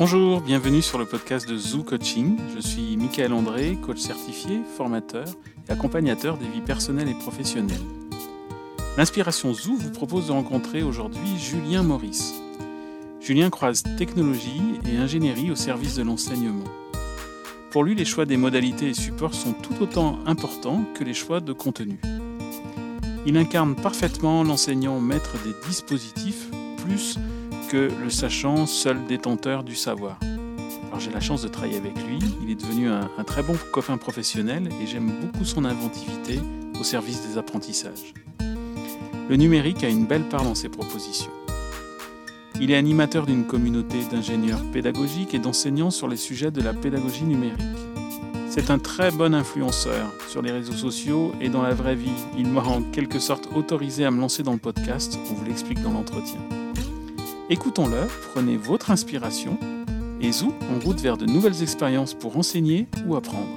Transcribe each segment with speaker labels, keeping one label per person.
Speaker 1: Bonjour, bienvenue sur le podcast de Zoo Coaching. Je suis Michael André, coach certifié, formateur et accompagnateur des vies personnelles et professionnelles. L'inspiration Zoo vous propose de rencontrer aujourd'hui Julien Maurice. Julien croise technologie et ingénierie au service de l'enseignement. Pour lui, les choix des modalités et supports sont tout autant importants que les choix de contenu. Il incarne parfaitement l'enseignant maître des dispositifs plus que le sachant seul détenteur du savoir. Alors j'ai la chance de travailler avec lui, il est devenu un, un très bon copain professionnel et j'aime beaucoup son inventivité au service des apprentissages. Le numérique a une belle part dans ses propositions. Il est animateur d'une communauté d'ingénieurs pédagogiques et d'enseignants sur les sujets de la pédagogie numérique. C'est un très bon influenceur sur les réseaux sociaux et dans la vraie vie. Il m'a en quelque sorte autorisé à me lancer dans le podcast, on vous l'explique dans l'entretien. Écoutons-le, prenez votre inspiration et zou en route vers de nouvelles expériences pour enseigner ou apprendre.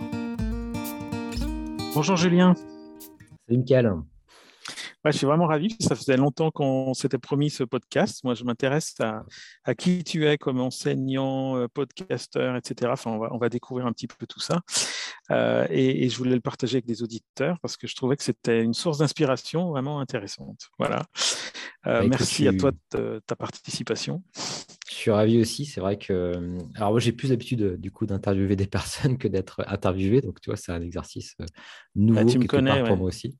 Speaker 1: Bonjour Julien.
Speaker 2: Salut Michael.
Speaker 1: Ouais, je suis vraiment ravi. Ça faisait longtemps qu'on s'était promis ce podcast. Moi, je m'intéresse à, à, qui tu es comme enseignant, euh, podcasteur, etc. Enfin, on va, on va découvrir un petit peu tout ça. Euh, et, et, je voulais le partager avec des auditeurs parce que je trouvais que c'était une source d'inspiration vraiment intéressante. Voilà. Euh, bah, merci tu... à toi de ta participation.
Speaker 2: Je suis ravi aussi. C'est vrai que. Alors, moi, j'ai plus l'habitude du coup d'interviewer des personnes que d'être interviewé. Donc, tu vois, c'est un exercice nouveau
Speaker 1: bah, tu me connais,
Speaker 2: pour
Speaker 1: ouais.
Speaker 2: moi aussi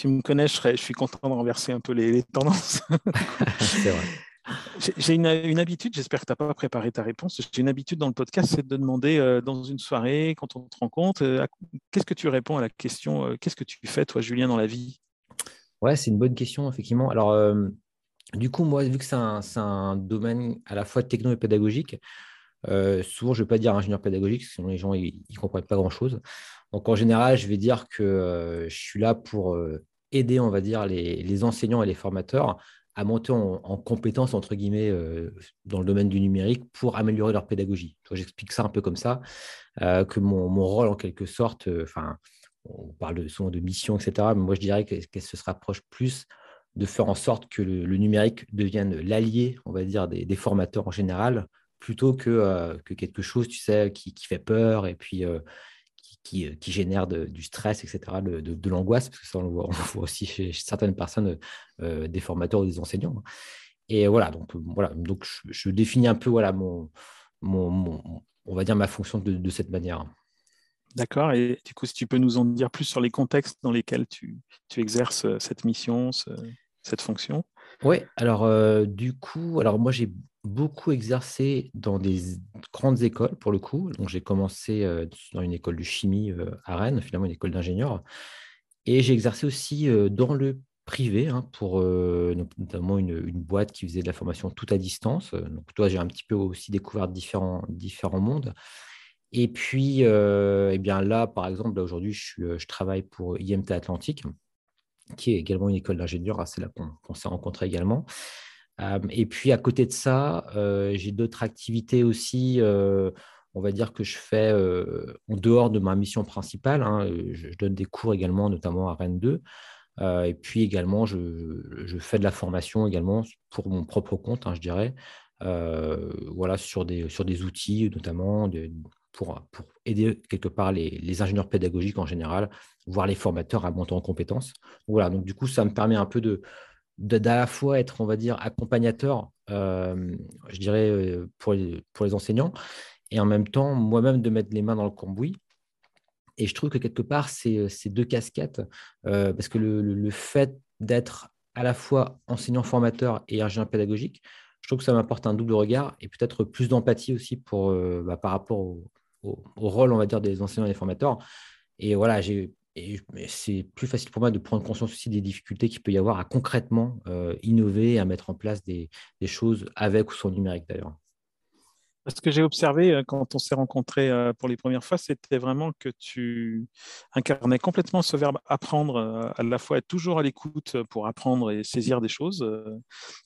Speaker 1: tu me connais, je, serais, je, suis content de renverser un peu les, les tendances.
Speaker 2: c'est vrai.
Speaker 1: J'ai une, une, habitude, j'espère que tu n'as pas préparé ta réponse. J'ai une habitude dans le podcast, c'est de demander euh, dans une soirée, quand on te rencontre, euh, qu'est-ce que tu réponds à la question euh, Qu'est-ce que tu fais, toi, Julien, dans la vie?
Speaker 2: Ouais, c'est une bonne question, effectivement. Alors, euh, du coup, moi, vu que c'est un, un, domaine à la fois techno et pédagogique, souvent, je ne vais pas dire ingénieur pédagogique, sinon les gens ne comprennent pas grand-chose. Donc, en général, je vais dire que je suis là pour aider, on va dire, les, les, enseignants et les formateurs à monter en, en compétences, entre guillemets, euh, dans le domaine du numérique pour améliorer leur pédagogie. J'explique ça un peu comme ça, euh, que mon, mon, rôle, en quelque sorte, enfin, on parle souvent de mission, etc., mais moi, je dirais qu'elle qu se rapproche plus de faire en sorte que le, le numérique devienne l'allié, on va dire, des, des, formateurs en général, plutôt que, euh, que quelque chose, tu sais, qui, qui fait peur et puis euh, qui, qui, qui, génère de, du stress, etc., de, de, de l'angoisse, parce que ça, on le voit, on le voit aussi chez, certaines personnes, euh, des formateurs ou des enseignants. Et voilà, donc, voilà, donc je, je définis un peu voilà, mon, mon, mon, on va dire ma fonction de, de cette manière.
Speaker 1: D'accord. Et du coup, si tu peux nous en dire plus sur les contextes dans lesquels tu, tu exerces cette mission, ce, cette fonction?
Speaker 2: Oui, alors euh, du coup, alors moi j'ai beaucoup exercé dans des grandes écoles pour le coup. Donc j'ai commencé euh, dans une école de chimie euh, à Rennes, finalement une école d'ingénieurs. Et j'ai exercé aussi euh, dans le privé hein, pour notamment une, une, boîte qui faisait de la formation tout à distance. Donc toi, j'ai un petit peu aussi découvert différents, différents mondes. Et puis, eh bien là, par exemple, aujourd'hui, je, travaille pour IMT Atlantique, qui est également une école d'ingénieurs. C'est là qu'on qu s'est rencontrés également. Et puis, à côté de ça, j'ai d'autres activités aussi. On va dire que je fais en dehors de ma mission principale. Hein, je, donne des cours également, notamment à Rennes 2. et puis également, je, fais de la formation également pour mon propre compte, hein, je dirais. voilà, sur des, sur des outils, notamment pour, pour, aider quelque part les, les, ingénieurs pédagogiques en général, voire les formateurs à monter en compétences. Voilà, donc du coup, ça me permet un peu de d'à la fois être, on va dire, accompagnateur, euh, je dirais, euh, pour les, pour les enseignants, et en même temps, moi-même, de mettre les mains dans le cambouis. Et je trouve que quelque part, c'est ces deux casquettes, euh, parce que le, le, le fait d'être à la fois enseignant-formateur et ingénieur pédagogique, je trouve que ça m'apporte un double regard et peut-être plus d'empathie aussi pour, bah, par rapport au, au, au, rôle, on va dire, des enseignants et des formateurs. Et voilà, j'ai et c'est plus facile pour moi de prendre conscience aussi des difficultés qu'il peut y avoir à concrètement euh, innover, à mettre en place des, choses avec ou sans numérique d'ailleurs.
Speaker 1: Ce que j'ai observé euh, quand on s'est rencontrés euh, pour les premières fois, c'était vraiment que tu incarnais complètement ce verbe apprendre, à la fois être toujours à l'écoute pour apprendre et saisir des choses,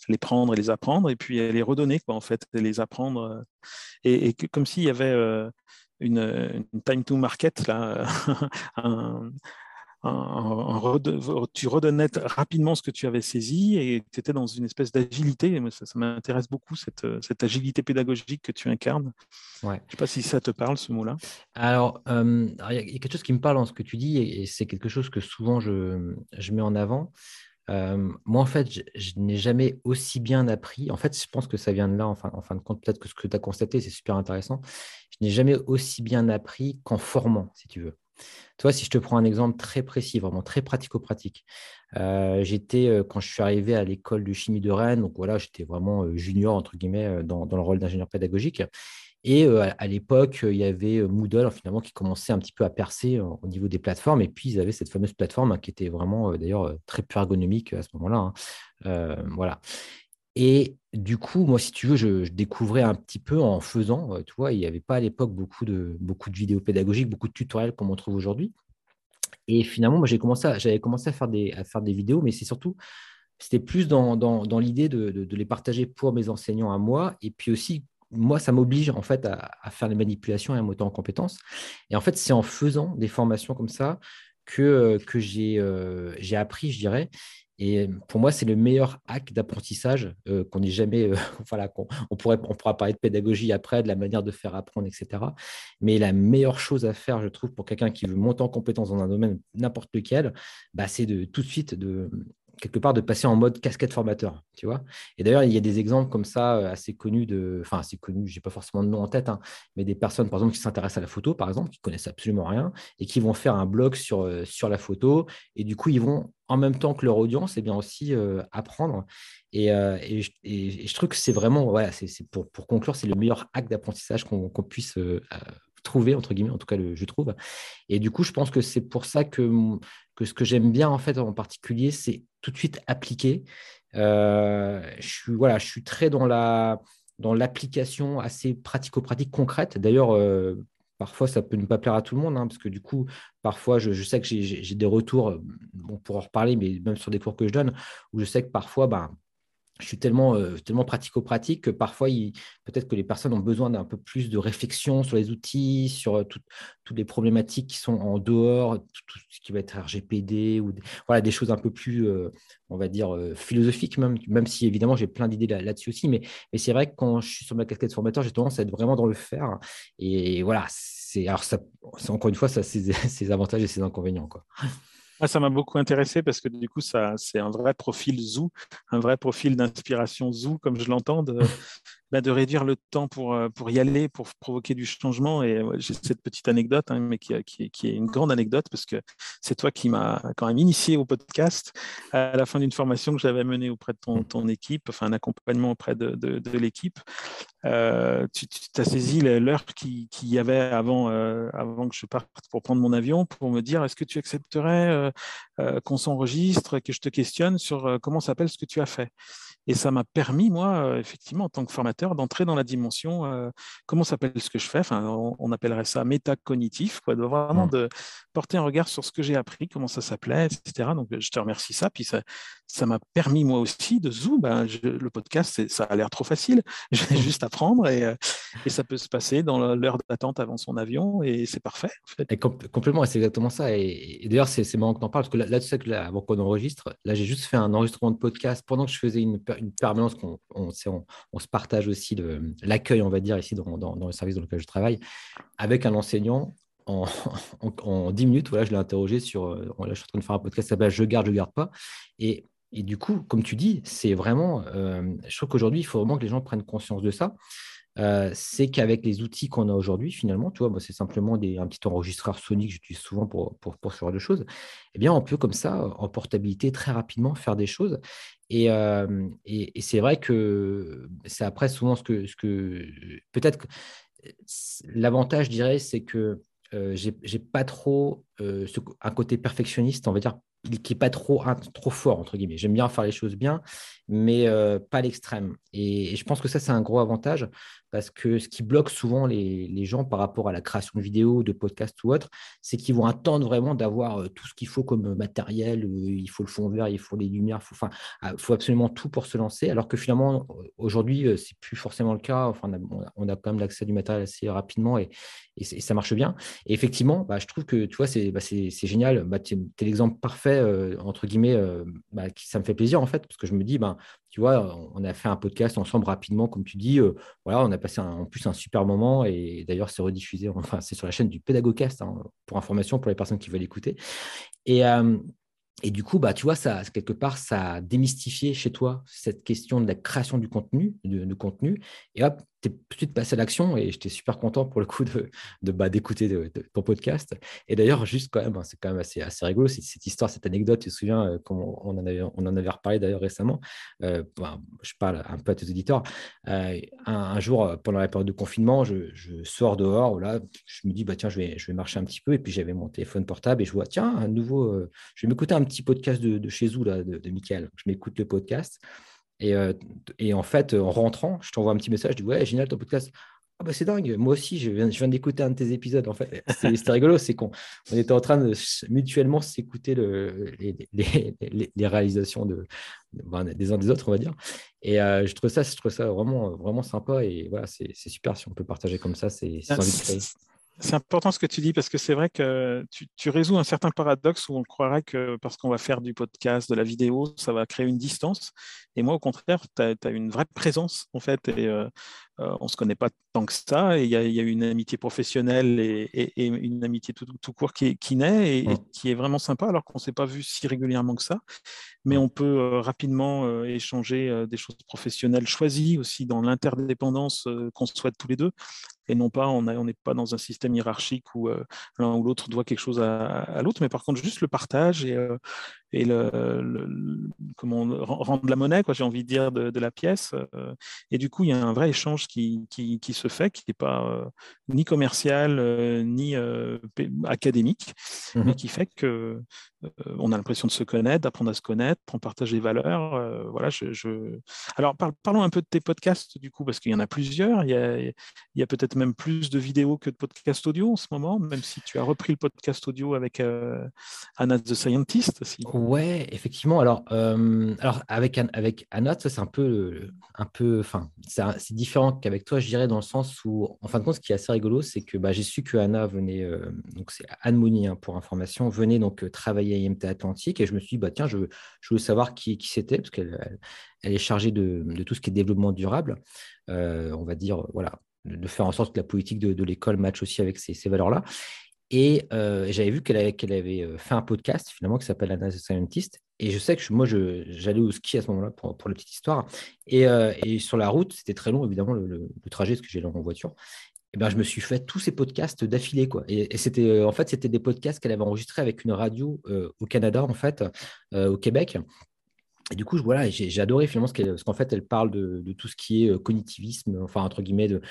Speaker 1: les prendre et les apprendre, et puis les redonner, en fait, les apprendre. Et, et comme s'il y avait une, une, time to market, là, un, tu redonnais rapidement ce que tu avais saisi et tu étais dans une espèce d'agilité. Ça, ça m'intéresse beaucoup, cette, cette, agilité pédagogique que tu incarnes. Ouais. Je ne sais pas si ça te parle, ce mot-là.
Speaker 2: Alors, il y a quelque chose qui me parle dans ce que tu dis et, c'est quelque chose que souvent je, je mets en avant. Moi, en fait, je, n'ai jamais aussi bien appris. En fait, je pense que ça vient de là, en fin, en fin de compte, peut-être que ce que tu as constaté, c'est super intéressant. Je n'ai jamais aussi bien appris qu'en formant, si tu veux. Toi, si je te prends un exemple très précis, vraiment très pratico-pratique, euh, j'étais, euh, quand je suis arrivé à l'école de chimie de Rennes, donc voilà, j'étais vraiment euh, junior, entre guillemets, dans, le rôle d'ingénieur pédagogique. Et à, l'époque, il y avait Moodle finalement qui commençait un petit peu à percer au niveau des plateformes. Et puis, ils avaient cette fameuse plateforme hein, qui était vraiment d'ailleurs très peu ergonomique à ce moment-là. Hein. voilà. Et du coup, moi, si tu veux, je, découvrais un petit peu en faisant. Tu vois, il n'y avait pas à l'époque beaucoup de, beaucoup de vidéos pédagogiques, beaucoup de tutoriels comme on trouve aujourd'hui. Et finalement, moi, j'avais commencé à faire, des, à faire des vidéos, mais c'est surtout, c'était plus dans, dans, l'idée de, de, les partager pour mes enseignants à moi. Et puis aussi, moi, ça m'oblige en fait à, faire les manipulations et à monter en compétences. Et en fait, c'est en faisant des formations comme ça que, euh, que j'ai euh, appris, je dirais. Et pour moi, c'est le meilleur hack d'apprentissage euh, qu'on n'ait jamais. Euh, voilà, on, pourrait, on pourra parler de pédagogie après, de la manière de faire apprendre, etc. Mais la meilleure chose à faire, je trouve, pour quelqu'un qui veut monter en compétence dans un domaine n'importe lequel, bah, c'est de tout de suite de, quelque part de passer en mode casquette formateur, tu vois. Et d'ailleurs, il y a des exemples comme ça euh, assez connus de, enfin assez connus, j'ai pas forcément de nom en tête, hein, mais des personnes par exemple qui s'intéressent à la photo, par exemple, qui connaissent absolument rien et qui vont faire un blog sur euh, sur la photo et du coup ils vont en même temps que leur audience, et eh bien aussi euh, apprendre. Et, et, je trouve que c'est vraiment, voilà, c'est pour, pour conclure, c'est le meilleur acte d'apprentissage qu'on puisse trouver, entre guillemets, en tout cas, je trouve. Et du coup, je pense que c'est pour ça que, que ce que j'aime bien, en fait, en particulier, c'est tout de suite appliquer. Euh, je, suis, voilà, je suis très dans la dans l'application assez pratico-pratique concrète. D'ailleurs, euh, parfois, ça peut ne pas plaire à tout le monde, hein, parce que du coup, parfois, je, sais que j'ai des retours, on pourra en reparler, mais même sur des cours que je donne, où je sais que parfois, ben, je suis tellement, euh, tellement pratico-pratique que parfois, peut-être que les personnes ont besoin d'un peu plus de réflexion sur les outils, sur euh, toutes les problématiques qui sont en dehors, tout, ce qui va être RGPD, ou des, voilà, des choses un peu plus, euh, on va dire, philosophiques, même, même si évidemment j'ai plein d'idées là-dessus aussi. Mais, c'est vrai que quand je suis sur ma casquette formateur, j'ai tendance à être vraiment dans le faire. Et voilà, alors ça, encore une fois, ça a ses, ses avantages et ses inconvénients. Quoi.
Speaker 1: Ah, ça m'a beaucoup intéressé parce que du coup, ça, c'est un vrai profil zoo, un vrai profil d'inspiration zoo, comme je l'entends, de, bah, de réduire le temps pour, euh, pour y aller, pour provoquer du changement. Et j'ai cette petite anecdote, hein, mais qui, qui, qui, est une grande anecdote, parce que c'est toi qui m'as quand même initié au podcast à la fin d'une formation que j'avais menée auprès de ton, ton, équipe, enfin un accompagnement auprès de, de, l'équipe. Euh, tu, as saisi l'heure qu'il y avait avant, euh, avant que je parte pour prendre mon avion pour me dire est-ce que tu accepterais qu'on s'enregistre, que je te questionne sur comment s'appelle ce que tu as fait? Et ça m'a permis, moi, effectivement, en tant que formateur, d'entrer dans la dimension, comment s'appelle ce que je fais? Enfin, on, appellerait ça métacognitif, quoi, de vraiment mmh. de porter un regard sur ce que j'ai appris, comment ça s'appelait, etc. Donc, je te remercie ça. Puis ça, ça m'a permis, moi aussi, de zoom. Ben, le podcast, ça a l'air trop facile. J'ai juste à prendre et, et, ça peut se passer dans l'heure d'attente avant son avion et c'est parfait.
Speaker 2: complètement, c'est exactement ça. Et, d'ailleurs, c'est marrant que tu en parles parce que là, tu sais que là, avant qu'on enregistre, là, j'ai juste fait un enregistrement de podcast pendant que je faisais une permanence qu'on on, se partage aussi l'accueil, on va dire, ici dans, le service dans lequel je travaille, avec un enseignant. En, en, 10 minutes, voilà, je l'ai interrogé sur. Euh, là, je suis en train de faire un podcast qui s'appelle Je garde, je garde pas. Et, et, du coup, comme tu dis, c'est vraiment. Euh, je trouve qu'aujourd'hui, il faut vraiment que les gens prennent conscience de ça. Euh, c'est qu'avec les outils qu'on a aujourd'hui, finalement, tu vois, c'est simplement un petit enregistreur Sony que j'utilise souvent pour, pour, pour, ce genre de choses, eh bien, on peut comme ça, en portabilité, très rapidement faire des choses. Et, euh, et, c'est vrai que c'est après souvent ce que, ce que peut-être que l'avantage, je dirais, c'est que euh, j'ai pas trop un côté perfectionniste, on va dire, qui n'est pas trop, trop fort, entre guillemets. J'aime bien faire les choses bien, mais euh, pas l'extrême. Et, je pense que ça, c'est un gros avantage parce que ce qui bloque souvent les, gens par rapport à la création de vidéos, de podcasts ou autre, c'est qu'ils vont attendre vraiment d'avoir euh, tout ce qu'il faut comme matériel. Euh, il faut le fond vert, il faut les lumières, il faut, enfin, ah, faut absolument tout pour se lancer. Alors que finalement, aujourd'hui, c'est plus forcément le cas. Enfin, on a, quand même l'accès du matériel assez rapidement et, ça marche bien. Et effectivement, bah, je trouve que tu vois, c'est bah, génial. Bah, tu es, l'exemple parfait, entre guillemets, bah, ça me fait plaisir en fait, parce que je me dis, ben, tu vois, on a fait un podcast ensemble rapidement, comme tu dis. Euh, voilà, on a passé en plus un super moment et d'ailleurs, c'est rediffusé. Enfin, c'est sur la chaîne du Pédagogcast hein, pour information pour les personnes qui veulent écouter. Et, euh, et du coup, bah, tu vois, ça, quelque part, ça a démystifié chez toi cette question de la création du contenu, de contenu. Et hop, tout de suite passé à l'action et j'étais super content pour le coup de, bah, d'écouter ton podcast. Et d'ailleurs, juste quand même, hein, c'est quand même assez, assez rigolo cette, histoire, cette anecdote. Tu te souviens, euh, on, en avait, on en avait reparlé d'ailleurs récemment. Euh, je parle un peu à tes auditeurs. Euh, un, jour, pendant la période de confinement, je, je, sors dehors. Là, je me dis, bah, tiens, je vais, je vais marcher un petit peu. Et puis j'avais mon téléphone portable et je vois, tiens, un nouveau. je vais m'écouter un petit podcast de, chez vous, là, de, de Michael. Je m'écoute le podcast. Euh, et, en fait, en rentrant, je t'envoie un petit message, je dis Ouais, génial ton podcast. Ah bah c'est dingue, moi aussi, je viens, je viens d'écouter un de tes épisodes. En fait, c'était rigolo, c'est qu'on on était en train de mutuellement s'écouter le, les, les, réalisations de, des uns des autres, on va dire. Et euh, je trouve ça, je trouve ça vraiment, vraiment sympa. Et voilà, c'est super si on peut partager comme ça, c'est.
Speaker 1: C'est important ce que tu dis parce que c'est vrai que tu, résous un certain paradoxe où on croirait que parce qu'on va faire du podcast, de la vidéo, ça va créer une distance. Et moi, au contraire, tu as, une vraie présence en fait. Et euh, euh, on ne se connaît pas tant que ça. Et il y, a une amitié professionnelle et, une amitié tout, court qui, qui naît et, qui est vraiment sympa alors qu'on ne s'est pas vu si régulièrement que ça. Mais on peut euh, rapidement échanger des choses professionnelles choisies aussi dans l'interdépendance qu'on souhaite tous les deux et non pas on n'est pas dans un système hiérarchique où euh, l'un ou l'autre doit quelque chose à, l'autre, mais par contre juste le partage et, euh, et le, comment rendre la monnaie, quoi, j'ai envie de dire, de, la pièce. Euh, et du coup, il y a un vrai échange qui, qui, qui se fait, qui n'est pas ni commercial ni académique, mmh mais qui fait que on a l'impression de se connaître, d'apprendre à se connaître, on partage des valeurs. voilà, je, Alors, parlons un peu de tes podcasts, du coup, parce qu'il y en a plusieurs. Il y a, il y a peut-être même plus de vidéos que de podcasts audio en ce moment, même si tu as repris le podcast audio avec euh, Anna the Scientist aussi.
Speaker 2: Ouais, effectivement. Alors, euh, alors avec, avec Anna, c'est un peu, un peu, enfin, c'est différent qu'avec toi, je dirais, dans le sens où, en fin de compte, ce qui est assez rigolo, c'est que bah, j'ai su que Anna venait, euh, donc c'est Anne Mouni hein, pour information, venait donc travailler à IMT Atlantique, et je me suis dit, bah tiens, je, veux savoir qui, qui c'était, parce qu'elle elle est chargée de, de, tout ce qui est développement durable. on va dire, voilà, de faire en sorte que la politique de, l'école matche aussi avec ces, valeurs-là. Et euh, j'avais vu qu'elle avait, euh, fait un podcast finalement qui s'appelle Anna the Scientist. Et je sais que moi, j'allais au ski à ce moment-là pour, la petite histoire. Euh, et, sur la route, c'était très long, évidemment, le, trajet, parce que j'ai en voiture. Et ben, je me suis fait tous ces podcasts d'affilée. Et, c'était, en fait, c'était des podcasts qu'elle avait enregistrés avec une radio au Canada, en fait, au Québec. Et du coup, voilà, j'ai adoré finalement ce qu'elle, qu'en fait, elle parle de, tout ce qui est euh, cognitivisme, enfin, entre guillemets, de,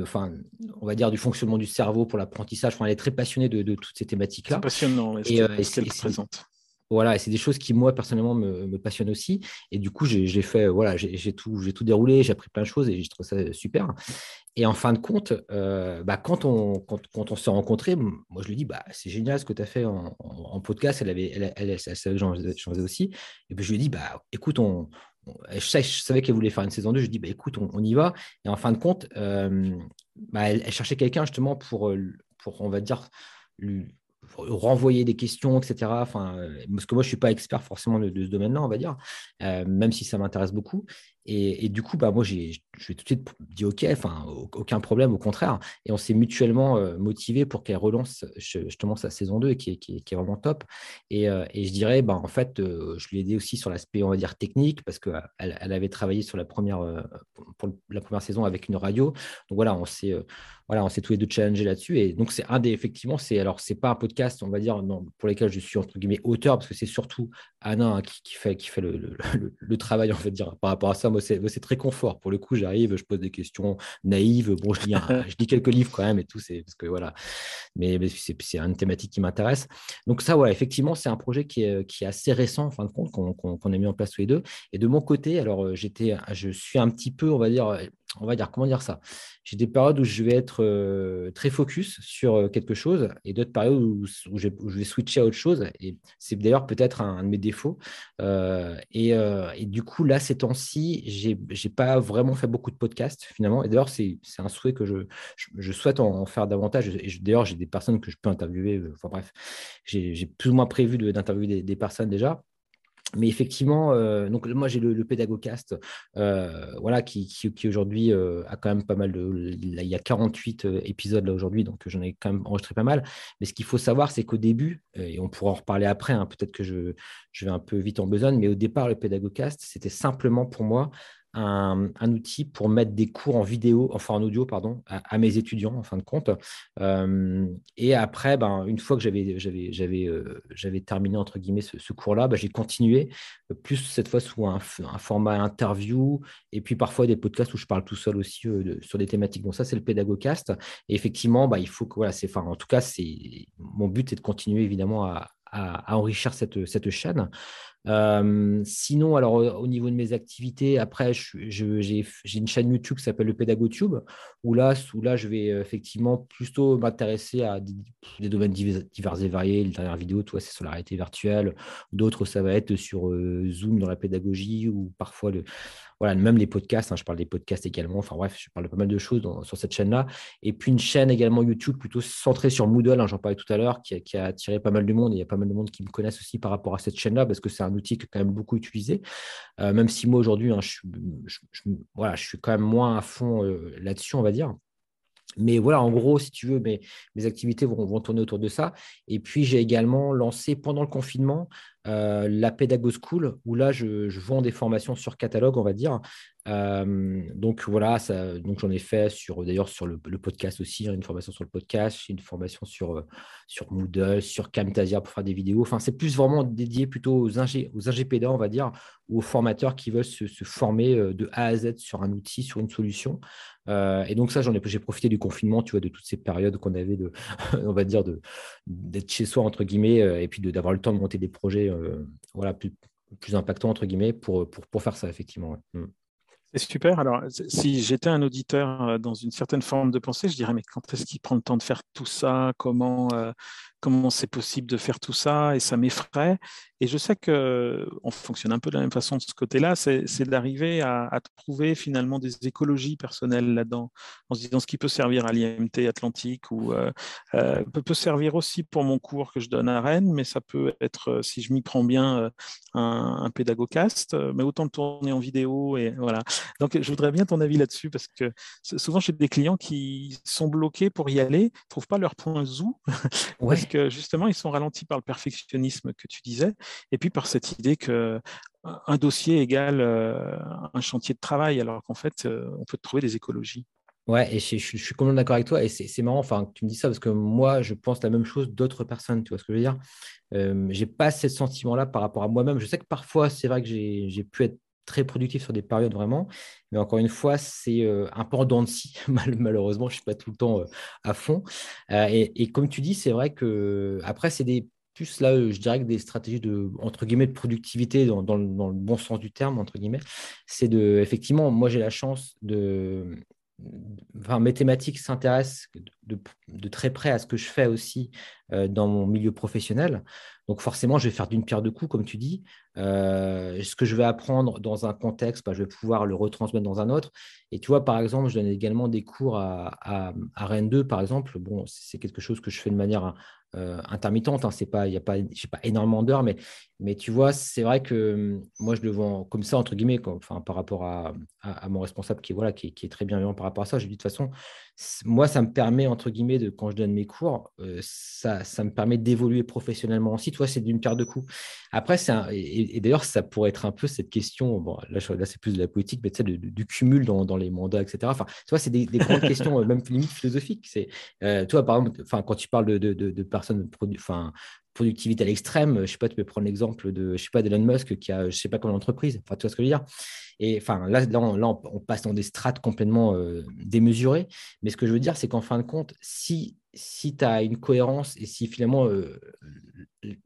Speaker 2: enfin, on va dire du fonctionnement du cerveau pour l'apprentissage. Enfin, elle est très passionnée de, toutes ces thématiques-là.
Speaker 1: C'est passionnant, et, euh, ce qu'elle présente.
Speaker 2: Voilà, c'est des choses qui, moi, personnellement, me, passionnent aussi. Et du coup, j'ai fait, voilà, j'ai tout, tout déroulé, j'ai appris plein de choses et j'ai trouvé ça super. Et en fin de compte, euh, bah, quand on, quand, on s'est rencontrés, moi, je lui dis, bah, c'est génial ce que tu as fait en, podcast. Elle, avait, elle, elle, savait que j'en faisais aussi. Et puis, je lui dit, bah, écoute, on, je, savais, qu'elle voulait faire une saison 2. Je lui dit, bah, écoute, on, y va. Et en fin de compte, euh, bah, elle, cherchait quelqu'un justement pour, euh, pour, on va dire, lui, renvoyer des questions, etc. Enfin, parce que moi, je ne suis pas expert forcément de, ce domaine-là, on va dire, euh, même si ça m'intéresse beaucoup. Et, du coup, bah, moi, je lui tout de suite dit OK, enfin, aucun problème, au contraire. Et on s'est mutuellement euh, motivé pour qu'elle relance justement sa saison 2, qui est, qui est, vraiment top. Et, euh, et, je dirais, bah, en fait, je lui ai aidé aussi sur l'aspect, on va dire, technique, parce qu'elle elle avait travaillé sur la première, pour la première saison avec une radio. Donc voilà, on s'est voilà, on s'est tous les deux challengés là-dessus. Et donc, c'est un des, effectivement, c'est alors, c'est pas un podcast, on va dire, pour lesquels je suis entre guillemets auteur, parce que c'est surtout Anna hein, qui, fait, qui fait le, le, travail, on va dire, par rapport à ça. Moi, c'est, très confort. Pour le coup, j'arrive, je pose des questions naïves. Bon, je lis, je lis quelques livres quand même et tout, c'est parce que voilà, mais, c'est, c'est une thématique qui m'intéresse. Donc, ça, ouais, effectivement, c'est un projet qui est, qui est assez récent, en fin de compte, qu'on, qu'on a mis en place tous les deux. Et de mon côté, alors, euh, j'étais, je suis un petit peu, on va dire, on va dire, comment dire ça? J'ai des périodes où je vais être euh, très focus sur euh, quelque chose et d'autres périodes où, je, vais switcher à autre chose. Et c'est d'ailleurs peut-être un, de mes défauts. Euh, et, du coup, là, ces temps-ci, je n'ai pas vraiment fait beaucoup de podcasts finalement. Et d'ailleurs, c'est un souhait que je, souhaite en, faire davantage. Et d'ailleurs, j'ai des personnes que je peux interviewer. Enfin bref, j'ai plus ou moins prévu d'interviewer des personnes déjà mais effectivement, euh, donc moi j'ai le, le euh, voilà, qui, aujourd'hui euh, a quand même pas mal de. il y a 48 épisodes aujourd'hui, donc j'en ai quand même enregistré pas mal. Mais ce qu'il faut savoir, c'est qu'au début, et on pourra en reparler après, hein, peut-être que je, je, vais un peu vite en besogne, mais au départ, le Pédagogcast, c'était simplement pour moi un, outil pour mettre des cours en vidéo, enfin en audio, pardon, à, mes étudiants en fin de compte. Euh, et après, ben, une fois que j'avais, euh, terminé entre guillemets ce, cours-là, ben, j'ai continué, euh, plus cette fois sous un, format interview, et puis parfois des podcasts où je parle tout seul aussi sur des thématiques. Donc ça, c'est le Pédagogcast. Et effectivement, ben, il faut que voilà, c'est, enfin, en tout cas, mon but, c'est de continuer évidemment à, à, enrichir cette, cette chaîne. Euh, sinon, alors au niveau de mes activités, après, j'ai une chaîne YouTube qui s'appelle le PédagoTube, où là, où là, je vais euh, effectivement plutôt m'intéresser à des, domaines divers et variés. Les dernières vidéos, toi, c'est sur la réalité virtuelle. D'autres, ça va être sur euh, Zoom dans la pédagogie ou parfois le, voilà, même les podcasts, hein, je parle des podcasts également. Enfin bref, je parle de pas mal de choses sur cette chaîne-là. Et puis une chaîne également YouTube plutôt centrée sur Moodle, hein, j'en parlais tout à l'heure, qui, a attiré pas mal de monde. Et il y a pas mal de monde qui me connaissent aussi par rapport à cette chaîne-là, parce que c'est un outil qui est quand même beaucoup utilisé. Euh, même si moi aujourd'hui, hein, je, voilà, je suis quand même moins à fond euh, là-dessus, on va dire. Mais voilà, en gros, si tu veux, mes, activités vont, tourner autour de ça. Et puis, j'ai également lancé pendant le confinement euh, la Pédago School, où là, je, vends des formations sur catalogue, on va dire, euh, donc voilà, donc j'en ai fait sur d'ailleurs sur le, podcast aussi, hein, une formation sur le podcast, une formation sur, euh, sur Moodle, sur Camtasia pour faire des vidéos. Enfin, c'est plus vraiment dédié plutôt aux ingé, aux ingépédants, on va dire, ou aux formateurs qui veulent se, former de A à Z sur un outil, sur une solution. Et donc ça, j'en ai, j'ai profité du confinement, tu vois, de toutes ces périodes qu'on avait de, on va dire, de d'être chez soi entre guillemets, et puis d'avoir le temps de monter des projets, voilà, plus, plus impactants entre guillemets pour, pour, pour faire ça effectivement. Mm.
Speaker 1: C'est super. Alors, si j'étais un auditeur euh, dans une certaine forme de pensée, je dirais, mais quand est-ce qu'il prend le temps de faire tout ça? Comment, euh, comment c'est possible de faire tout ça et ça m'effraie. Et je sais qu'on fonctionne un peu de la même façon de ce côté-là, c'est d'arriver à, trouver finalement des écologies personnelles là-dedans, en se disant ce qui peut servir à l'IMT Atlantique ou euh, euh, peut, servir aussi pour mon cours que je donne à Rennes, mais ça peut être, euh, si je m'y prends bien, un, un mais autant le tourner en vidéo. Et voilà. Donc je voudrais bien ton avis là-dessus parce que souvent j'ai des clients qui sont bloqués pour y aller, ne trouvent pas leur point parce justement, ils sont ralentis par le perfectionnisme que tu disais, et puis par cette idée que un dossier égale euh, un chantier de travail, alors qu'en fait, euh, on peut trouver des écologies.
Speaker 2: Ouais, et je, suis complètement d'accord avec toi. Et c'est marrant, enfin, tu me dis ça parce que moi, je pense la même chose d'autres personnes. Tu vois ce que je veux dire? Euh, J'ai pas ce sentiment-là par rapport à moi-même. Je sais que parfois, c'est vrai que j'ai pu être très productif sur des périodes vraiment. Mais encore une fois, c'est euh, un peu en dents de. Malheureusement, je ne suis pas tout le temps euh, à fond. Euh, et, comme tu dis, c'est vrai que après, c'est des plus là, je dirais que des stratégies de entre guillemets de productivité dans, dans, le bon sens du terme entre guillemets. C'est de effectivement, moi j'ai la chance de Enfin, mes thématiques s'intéressent de, très près à ce que je fais aussi dans mon milieu professionnel. Donc forcément, je vais faire d'une pierre deux coups, comme tu dis. Euh, ce que je vais apprendre dans un contexte, bah, je vais pouvoir le retransmettre dans un autre. Et tu vois, par exemple, je donne également des cours à, Rennes 2, par exemple. Bon, c'est quelque chose que je fais de manière intermittente. Hein, c'est pas, il y a pas, pas énormément d'heures, mais, mais tu vois, c'est vrai que hum, moi, je le vends comme ça, entre guillemets, enfin, par rapport à, à, mon responsable qui, voilà, qui, qui, est très bienveillant par rapport à ça. Je lui dis de toute façon, moi, ça me permet, entre guillemets, de, quand je donne mes cours, euh, ça, ça, me permet d'évoluer professionnellement aussi. Toi, c'est d'une paire de coups. Après, c'est et, d'ailleurs, ça pourrait être un peu cette question, bon, là, là c'est plus de la politique, mais tu sais, du cumul dans, dans, les mandats, etc. Enfin, tu vois, c'est des, grandes questions, euh, même limite philosophiques. C'est, euh, toi, par exemple, enfin, quand tu parles de, de, de personnes, enfin, productivité à l'extrême, je sais pas, tu peux prendre l'exemple de, je sais pas, d'Elon Musk qui a, je sais pas comment l'entreprise. Enfin, tu vois ce que je veux dire Et enfin, là, là, on, passe dans des strates complètement euh, démesurées. Mais ce que je veux dire, c'est qu'en fin de compte, si, si tu as une cohérence et si finalement euh,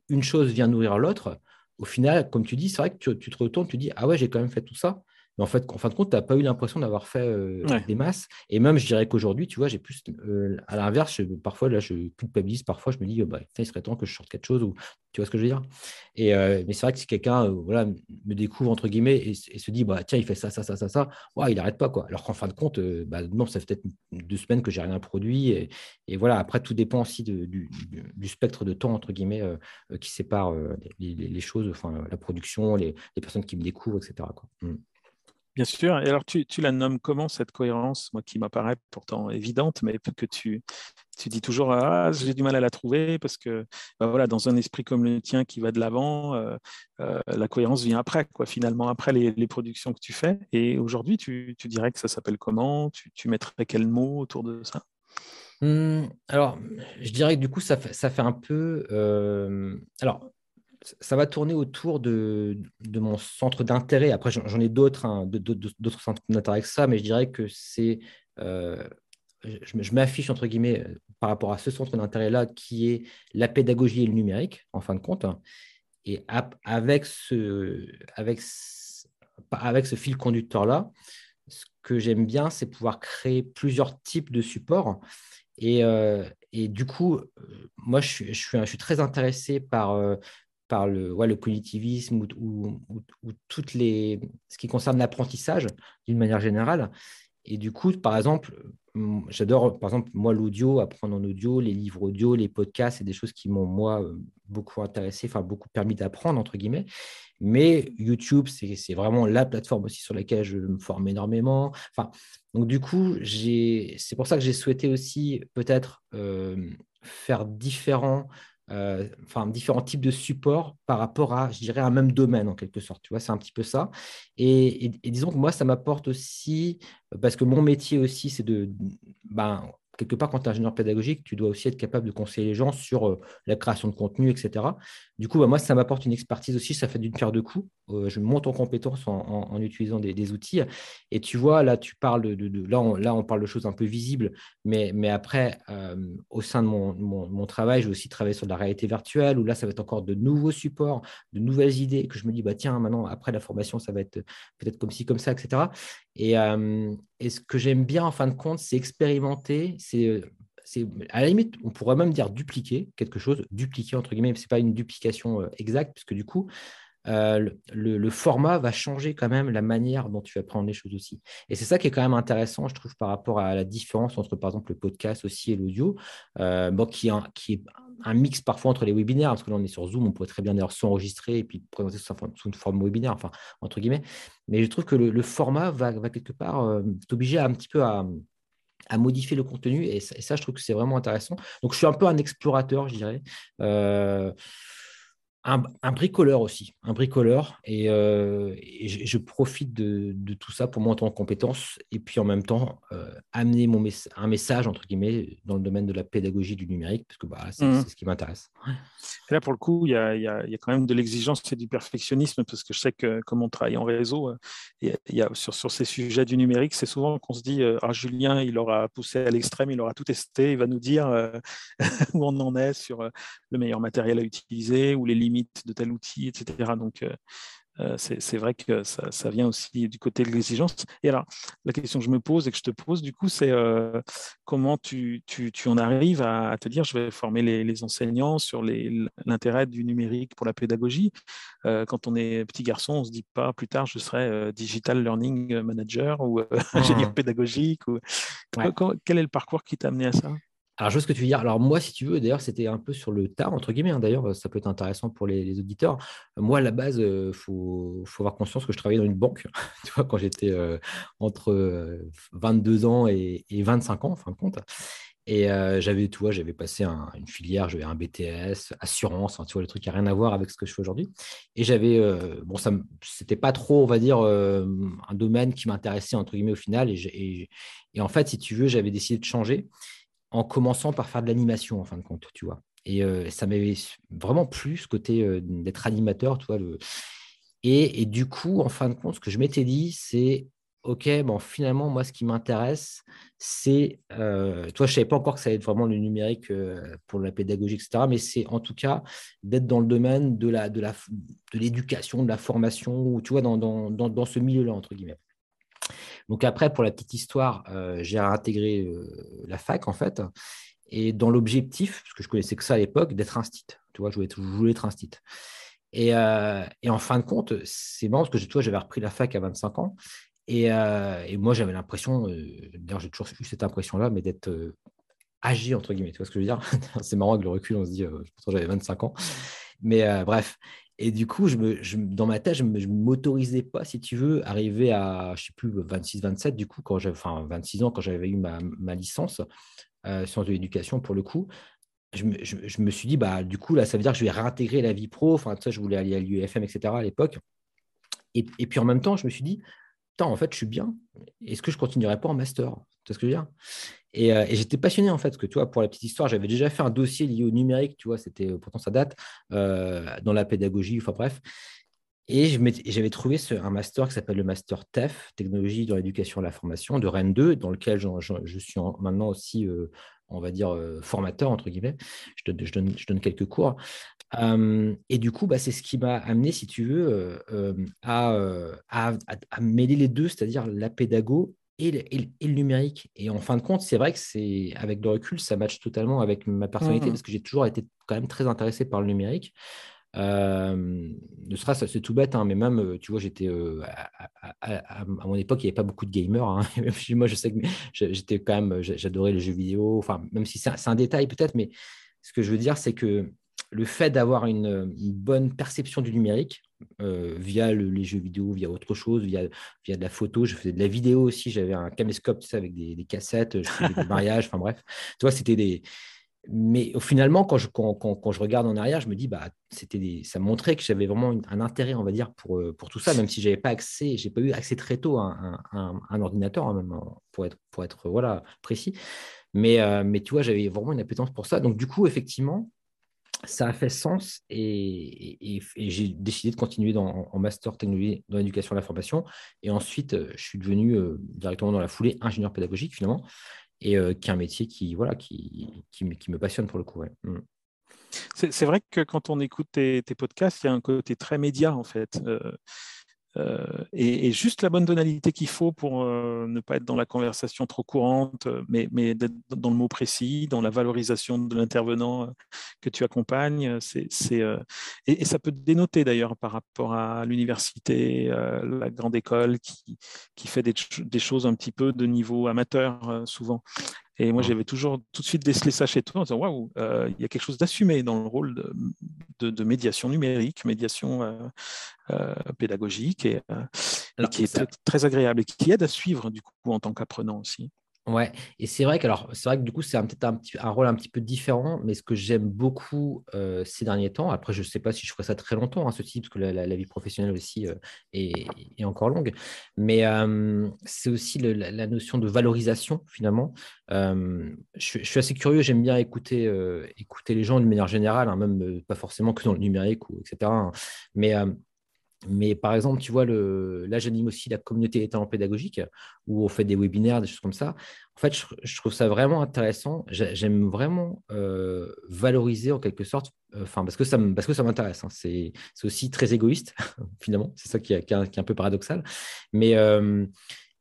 Speaker 2: une chose vient nourrir l'autre, au final, comme tu dis, c'est vrai que tu, tu, te retournes, tu dis, ah ouais, j'ai quand même fait tout ça. Mais en fait, en fin de compte, tu n'as pas eu l'impression d'avoir fait euh, des masses. Et même, je dirais qu'aujourd'hui, tu vois, j'ai plus. Euh, à l'inverse, parfois, là, je culpabilise. Parfois, je me dis, bah, il serait temps que je sorte quelque chose. Ou, tu vois ce que je veux dire? Et, euh, Mais c'est vrai que si quelqu'un voilà, me découvre, entre guillemets, et, se dit, bah, tiens, il fait ça, ça, ça, ça, ça, ouais, il n'arrête pas. Quoi. Alors qu'en fin de compte, bah, non, ça fait peut-être deux semaines que j'ai rien produit. Et, et, voilà, après, tout dépend aussi de, du, du, spectre de temps, entre guillemets, qui sépare les, les, choses, enfin, la production, les, les, personnes qui me découvrent, etc. Quoi.
Speaker 1: Bien sûr. Et alors, tu, la nommes comment cette cohérence, moi qui m'apparaît pourtant évidente, mais que tu, tu dis toujours ah j'ai du mal à la trouver parce que bah voilà dans un esprit comme le tien qui va de l'avant, euh, euh, la cohérence vient après quoi finalement après les, productions que tu fais. Et aujourd'hui, tu, dirais que ça s'appelle comment? Tu, mettrais quel mot autour de ça?
Speaker 2: Mmh, alors, je dirais que du coup, ça fait, ça fait un peu. Euh, alors, ça va tourner autour de, mon centre d'intérêt. Après, j'en ai d'autres, hein, d'autres centres d'intérêt que ça, mais je dirais que c'est. Euh, je, m'affiche, entre guillemets, euh, par rapport à ce centre d'intérêt-là, qui est la pédagogie et le numérique, en fin de compte. Et avec ce, fil conducteur-là, ce que j'aime bien, c'est pouvoir créer plusieurs types de supports. Et, euh, du coup, moi, je suis très intéressé par par le, ouais, le cognitivisme ou, ou, toutes les, ce qui concerne l'apprentissage d'une manière générale. Et du coup, par exemple, j'adore, par exemple, moi, l'audio, apprendre en audio, les livres audio, les podcasts, c'est des choses qui m'ont, moi, euh, beaucoup intéressé, enfin, beaucoup permis d'apprendre, entre guillemets. Mais YouTube, c'est vraiment la plateforme aussi sur laquelle je me forme énormément. Enfin, donc, du coup, c'est pour ça que j'ai souhaité aussi peut-être euh, faire différents euh, différents types de supports par rapport à, je dirais, un même domaine en quelque sorte. Tu vois, c'est un petit peu ça. Et, disons que moi, ça m'apporte aussi, parce que mon métier aussi, c'est de, ben, quelque part, quand tu es ingénieur pédagogique, tu dois aussi être capable de conseiller les gens sur euh, la création de contenu, etc. Du coup, bah, moi, ça m'apporte une expertise aussi, ça fait d'une pierre deux coups. Euh, je monte en compétence en, utilisant des, outils. Et tu vois, là, tu parles de, là, on, là, on parle de choses un peu visibles, mais, mais après, euh, au sein de mon, mon, travail, j'ai aussi travaillé sur la réalité virtuelle, où là, ça va être encore de nouveaux supports, de nouvelles idées que je me dis, bah, tiens, maintenant, après la formation, ça va être peut-être comme ci, comme ça, etc. Et, et ce que j'aime bien, en fin de compte, c'est expérimenter, c'est à la limite, on pourrait même dire dupliquer quelque chose, dupliquer entre guillemets, ce n'est pas une duplication euh, exacte, puisque du coup, euh, le, format va changer quand même la manière dont tu apprends les choses aussi. Et c'est ça qui est quand même intéressant, je trouve, par rapport à la différence entre, par exemple, le podcast aussi et l'audio, euh, qui, est un, mix parfois entre les webinaires, parce que là, on est sur Zoom, on pourrait très bien d'ailleurs s'enregistrer et puis présenter sous, une forme webinaire, enfin, entre guillemets. Mais je trouve que le, format va, quelque part t'obliger un petit peu à modifier le contenu. Et ça, je trouve que c'est vraiment intéressant. Donc, je suis un peu un explorateur, je dirais. Euh, un, bricoleur aussi, un bricoleur. Et, euh, je, profite de, tout ça pour monter en compétences et puis en même temps euh, amener mon un message, entre guillemets, dans le domaine de la pédagogie du numérique, parce que bah, c'est mmh. ce qui m'intéresse.
Speaker 1: Là, pour le coup, il y a, y a, quand même de l'exigence et du perfectionnisme, parce que je sais que comme on travaille en réseau, euh, il y a, sur, sur, ces sujets du numérique, c'est souvent qu'on se dit, ah, Julien, il aura poussé à l'extrême, il aura tout testé, il va nous dire où on en est sur le meilleur matériel à utiliser ou les limites de tel outil, etc. Donc, euh, euh, c'est vrai que ça, vient aussi du côté de l'exigence. Et alors, la question que je me pose et que je te pose, du coup, c'est euh, comment tu, tu, en arrives à, te dire, je vais former les, enseignants sur l'intérêt du numérique pour la pédagogie? quand on est petit garçon, on ne se dit pas plus tard, je serai digital learning manager ou ingénieur mmh. pédagogique. Ou... Quel est le parcours qui t'a amené à ça?
Speaker 2: Alors, je vois ce que tu veux dire. Alors, moi, si tu veux, d'ailleurs, c'était un peu sur le tard, entre guillemets. Hein. D'ailleurs, ça peut être intéressant pour les, auditeurs. Moi, à la base, il faut, avoir conscience que je travaillais dans une banque, tu vois, quand j'étais entre 22 ans et, 25 ans, en fin de compte. Et j'avais, tu vois, j'avais passé une filière, j'avais un BTS, assurance, hein, tu vois, le truc qui n'a rien à voir avec ce que je fais aujourd'hui. Et j'avais, bon, ça, c'était pas trop, on va dire, un domaine qui m'intéressait, entre guillemets, au final. Et, en fait, si tu veux, j'avais décidé de changer en commençant par faire de l'animation, en fin de compte, tu vois. Et ça m'avait vraiment plu, ce côté d'être animateur, tu vois. Et, et, du coup, en fin de compte, ce que je m'étais dit, c'est OK, bon, finalement, moi, ce qui m'intéresse, c'est, euh, toi, je ne savais pas encore que ça allait être vraiment le numérique euh, pour la pédagogie, etc., mais c'est en tout cas d'être dans le domaine de, la, de, la, de l'éducation, de la formation, ou tu vois, dans, dans, dans, ce milieu-là, entre guillemets. Donc après, pour la petite histoire, euh, j'ai intégré la fac, en fait, et dans l'objectif, parce que je connaissais que ça à l'époque, d'être un stit. Tu vois, je voulais, être un stit. Et, et, en fin de compte, c'est marrant parce que toi, j'avais repris la fac à 25 ans euh, et, moi, j'avais l'impression, euh, d'ailleurs, j'ai toujours eu cette impression-là, mais d'être euh, âgé, entre guillemets. Tu vois ce que je veux dire? C'est marrant avec le recul, on se dit, pourtant j'avais 25 ans. Mais bref. Et du coup, dans ma tête, je ne m'autorisais pas, si tu veux, arriver à, je sais plus, 26, 27, du coup, quand j'avais, enfin, 26 ans, quand j'avais eu ma, ma licence, sciences de l'éducation, pour le coup. Je me, suis dit, bah, du coup, là, ça veut dire que je vais réintégrer la vie pro. Enfin, ça, je voulais aller à l'UFM, etc. à l'époque. Et, puis en même temps, je me suis dit, en fait, je suis bien. Est-ce que je continuerai pas en master? Tu vois ce que je veux dire? Euh, et, j'étais passionné, en fait, parce que, tu vois, pour la petite histoire, j'avais déjà fait un dossier lié au numérique, tu vois, c'était, euh, pourtant ça date, euh, dans la pédagogie, enfin bref. Et j'avais trouvé un master qui s'appelle le Master TEF, Technologie dans l'éducation et la formation, de Rennes 2, dans lequel je, suis maintenant aussi, on va dire, formateur, entre guillemets. Je donne, je donne quelques cours et du coup, bah, c'est ce qui m'a amené, si tu veux, à, à, mêler les deux, c'est-à-dire la pédago et le, numérique. Et en fin de compte, c'est vrai que c'est avec le recul, ça matche totalement avec ma personnalité mmh. parce que j'ai toujours été quand même très intéressé par le numérique. Euh, ne sera c'est tout bête, hein, mais même, tu vois, j'étais à, mon époque, il n'y avait pas beaucoup de gamers. Hein. Moi, je sais que j'étais quand même, j'adorais les jeux vidéo. Enfin, même si c'est un détail peut-être, mais ce que je veux dire, c'est que le fait d'avoir une, bonne perception du numérique euh, via les jeux vidéo, via autre chose, via, via de la photo, je faisais de la vidéo aussi, j'avais un caméscope tu sais, avec des, cassettes, je faisais des mariages, enfin bref. Tu vois, c'était des. Mais finalement, quand je, regarde en arrière, je me dis, bah, ça montrait que j'avais vraiment un intérêt, on va dire, pour, euh, pour tout ça, même si je n'avais pas accès, j'ai pas eu accès très tôt à un, ordinateur, hein, même, pour être, voilà, précis. Mais, euh, tu vois, j'avais vraiment une appétence pour ça. Donc, du coup, effectivement, ça a fait sens et, j'ai décidé de continuer dans, en master technologie dans l'éducation et la formation. Et ensuite, euh, je suis devenu euh, directement dans la foulée ingénieur pédagogique finalement, et euh, qui est un métier qui, voilà, qui, qui, me passionne pour le coup. Mm.
Speaker 1: C'est vrai que quand on écoute tes, podcasts, il y a un côté très média en fait. Euh, et, juste la bonne tonalité qu'il faut pour euh, ne pas être dans la conversation trop courante, mais, mais d'être dans le mot précis, dans la valorisation de l'intervenant euh, que tu accompagnes. Et, ça peut dénoter d'ailleurs par rapport à l'université, la grande école qui, fait des, choses un petit peu de niveau amateur souvent. Et moi, j'avais toujours tout de suite décelé ça chez toi en disant waouh, euh, il y a quelque chose d'assumé dans le rôle de, médiation numérique, médiation euh, euh, pédagogique et, qui est très, agréable et qui aide à suivre du coup en tant qu'apprenant aussi.
Speaker 2: Ouais, et c'est vrai que c'est vrai que du coup c'est peut-être un, un, rôle un petit peu différent, mais ce que j'aime beaucoup euh, ces derniers temps, après je ne sais pas si je ferai ça très longtemps, hein, parce que la, vie professionnelle aussi euh, est, encore longue, mais c'est aussi la, notion de valorisation finalement. Je, suis assez curieux, j'aime bien écouter, euh, écouter les gens d'une manière générale, hein, même pas forcément que dans le numérique ou etc. Hein, mais mais par exemple, tu vois, le... là, j'anime aussi la communauté des talents pédagogiques où on fait des webinaires, des choses comme ça. En fait, je, trouve ça vraiment intéressant. J'aime vraiment euh, valoriser en quelque sorte, euh, parce que ça m'intéresse. Hein. C'est aussi très égoïste, finalement. C'est ça qui est, un peu paradoxal. Mais, euh,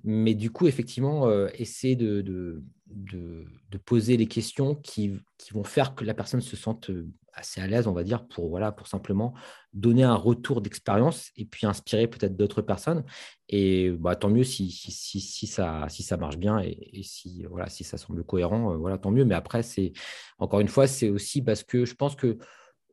Speaker 2: mais du coup, effectivement, essayer de, de, poser les questions qui, vont faire que la personne se sente assez à l'aise, on va dire, pour, voilà, pour simplement donner un retour d'expérience et puis inspirer peut-être d'autres personnes. Et bah, tant mieux si, si, si, ça, si ça marche bien et, si, voilà, si ça semble cohérent, voilà, tant mieux. Mais après, c'est encore une fois, c'est aussi parce que je pense que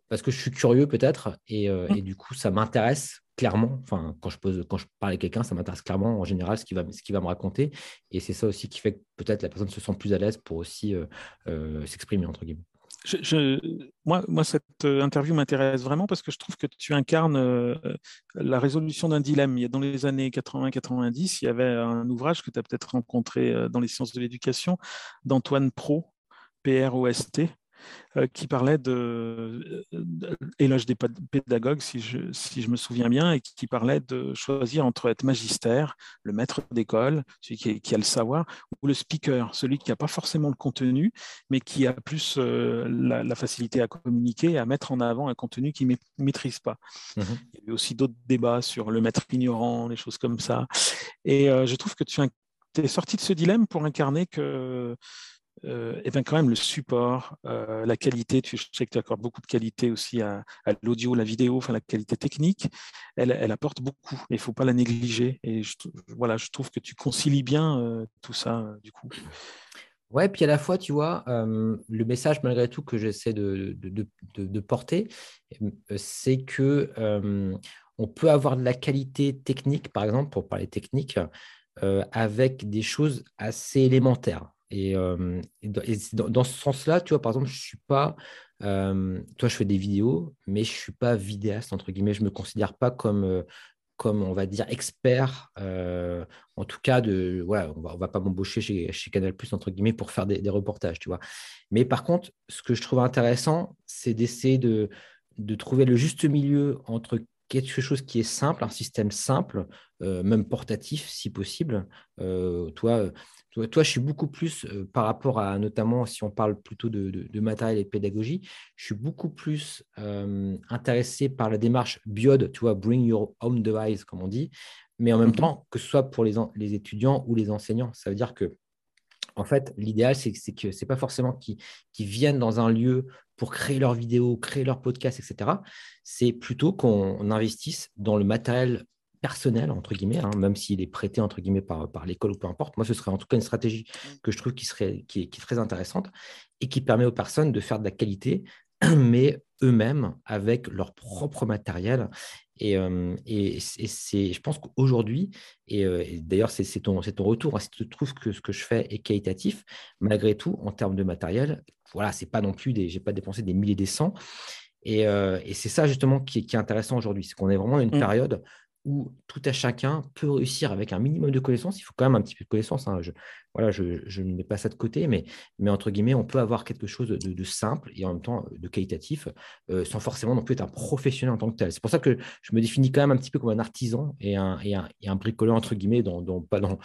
Speaker 2: parce que je suis curieux peut-être et, mmh. et, du coup, ça m'intéresse clairement, enfin, quand je, pose, quand je parle à quelqu'un, ça m'intéresse clairement en général ce qu'il va, ce va me raconter. Et c'est ça aussi qui fait que peut-être la personne se sent plus à l'aise pour aussi euh, euh, s'exprimer, entre guillemets.
Speaker 1: Moi, cette euh, interview m'intéresse vraiment parce que je trouve que tu incarnes la résolution d'un dilemme. Il y a, dans les années 80-90, il y avait un ouvrage que tu as peut-être rencontré dans les sciences de l'éducation d'Antoine Pro, P-R-O-S-T, euh, qui parlait de, éloge des pédagogues, si je, si je me souviens bien, et qui parlait de choisir entre être magistère, le maître d'école, celui qui, a le savoir, ou le speaker, celui qui n'a pas forcément le contenu, mais qui a plus euh, la, facilité à communiquer, à mettre en avant un contenu qu'il ne maîtrise pas. Mmh Il y a eu aussi d'autres débats sur le maître ignorant, des choses comme ça. Et euh, je trouve que tu es sorti de ce dilemme pour incarner que euh, et bien quand même le support, euh, la qualité, tu, je sais que tu accordes beaucoup de qualité aussi à, l'audio, la vidéo, enfin la qualité technique, elle, elle apporte beaucoup et il ne faut pas la négliger. Et je, voilà, je trouve que tu concilies bien euh, tout ça du coup.
Speaker 2: Ouais, puis à la fois, tu vois, le message malgré tout que j'essaie de, de, de, de, porter, c'est que on peut avoir de la qualité technique, par exemple, pour parler technique, avec des choses assez élémentaires. Et, dans, ce sens-là, tu vois, par exemple, je suis pas. toi, je fais des vidéos, mais je suis pas vidéaste, entre guillemets. Je me considère pas comme, comme, on va dire, expert. en tout cas, de, voilà, on ne va, pas m'embaucher chez, Canal, entre guillemets, pour faire des, reportages, tu vois. Mais par contre, ce que je trouve intéressant, c'est d'essayer de, de trouver le juste milieu entre quelque chose qui est simple, un système simple, même portatif si possible. toi, toi, je suis beaucoup plus, euh, par rapport à, notamment si on parle plutôt de, matériel et de pédagogie, je suis beaucoup plus euh, intéressé par la démarche BIOD, tu vois, Bring Your Own Device, comme on dit, mais en même mmh temps, que ce soit pour les, les étudiants ou les enseignants. Ça veut dire que, en fait, l'idéal, c'est que ce n'est pas forcément qu'ils viennent dans un lieu pour créer leurs vidéos, créer leurs podcasts, etc. C'est plutôt qu'on investisse dans le matériel personnel, entre guillemets, hein, même s'il est prêté, entre guillemets, par, par l'école ou peu importe. Moi, ce serait en tout cas une stratégie mmh. que je trouve qui, serait, qui, est, très intéressante et qui permet aux personnes de faire de la qualité, mais eux-mêmes avec leur propre matériel. Et, et, c'est, je pense qu'aujourd'hui, et, d'ailleurs, c'est, ton, ton, retour, hein, si tu trouves que ce que je fais est qualitatif, malgré tout, en termes de matériel, voilà, c'est pas non plus des, j'ai pas dépensé des milliers des cents. Et, et c'est ça justement qui est, qui est intéressant aujourd'hui, c'est qu'on est vraiment dans une mmh. période où tout à chacun peut réussir avec un minimum de connaissances. Il faut quand même un petit peu de connaissances. Hein. Je, voilà, je, ne mets pas ça de côté, mais, mais entre guillemets, on peut avoir quelque chose de, simple et en même temps de qualitatif, euh, sans forcément non plus être un professionnel en tant que tel. C'est pour ça que je me définis quand même un petit peu comme un artisan et un, et un, et un bricoleur, entre guillemets, dans, pas, dans,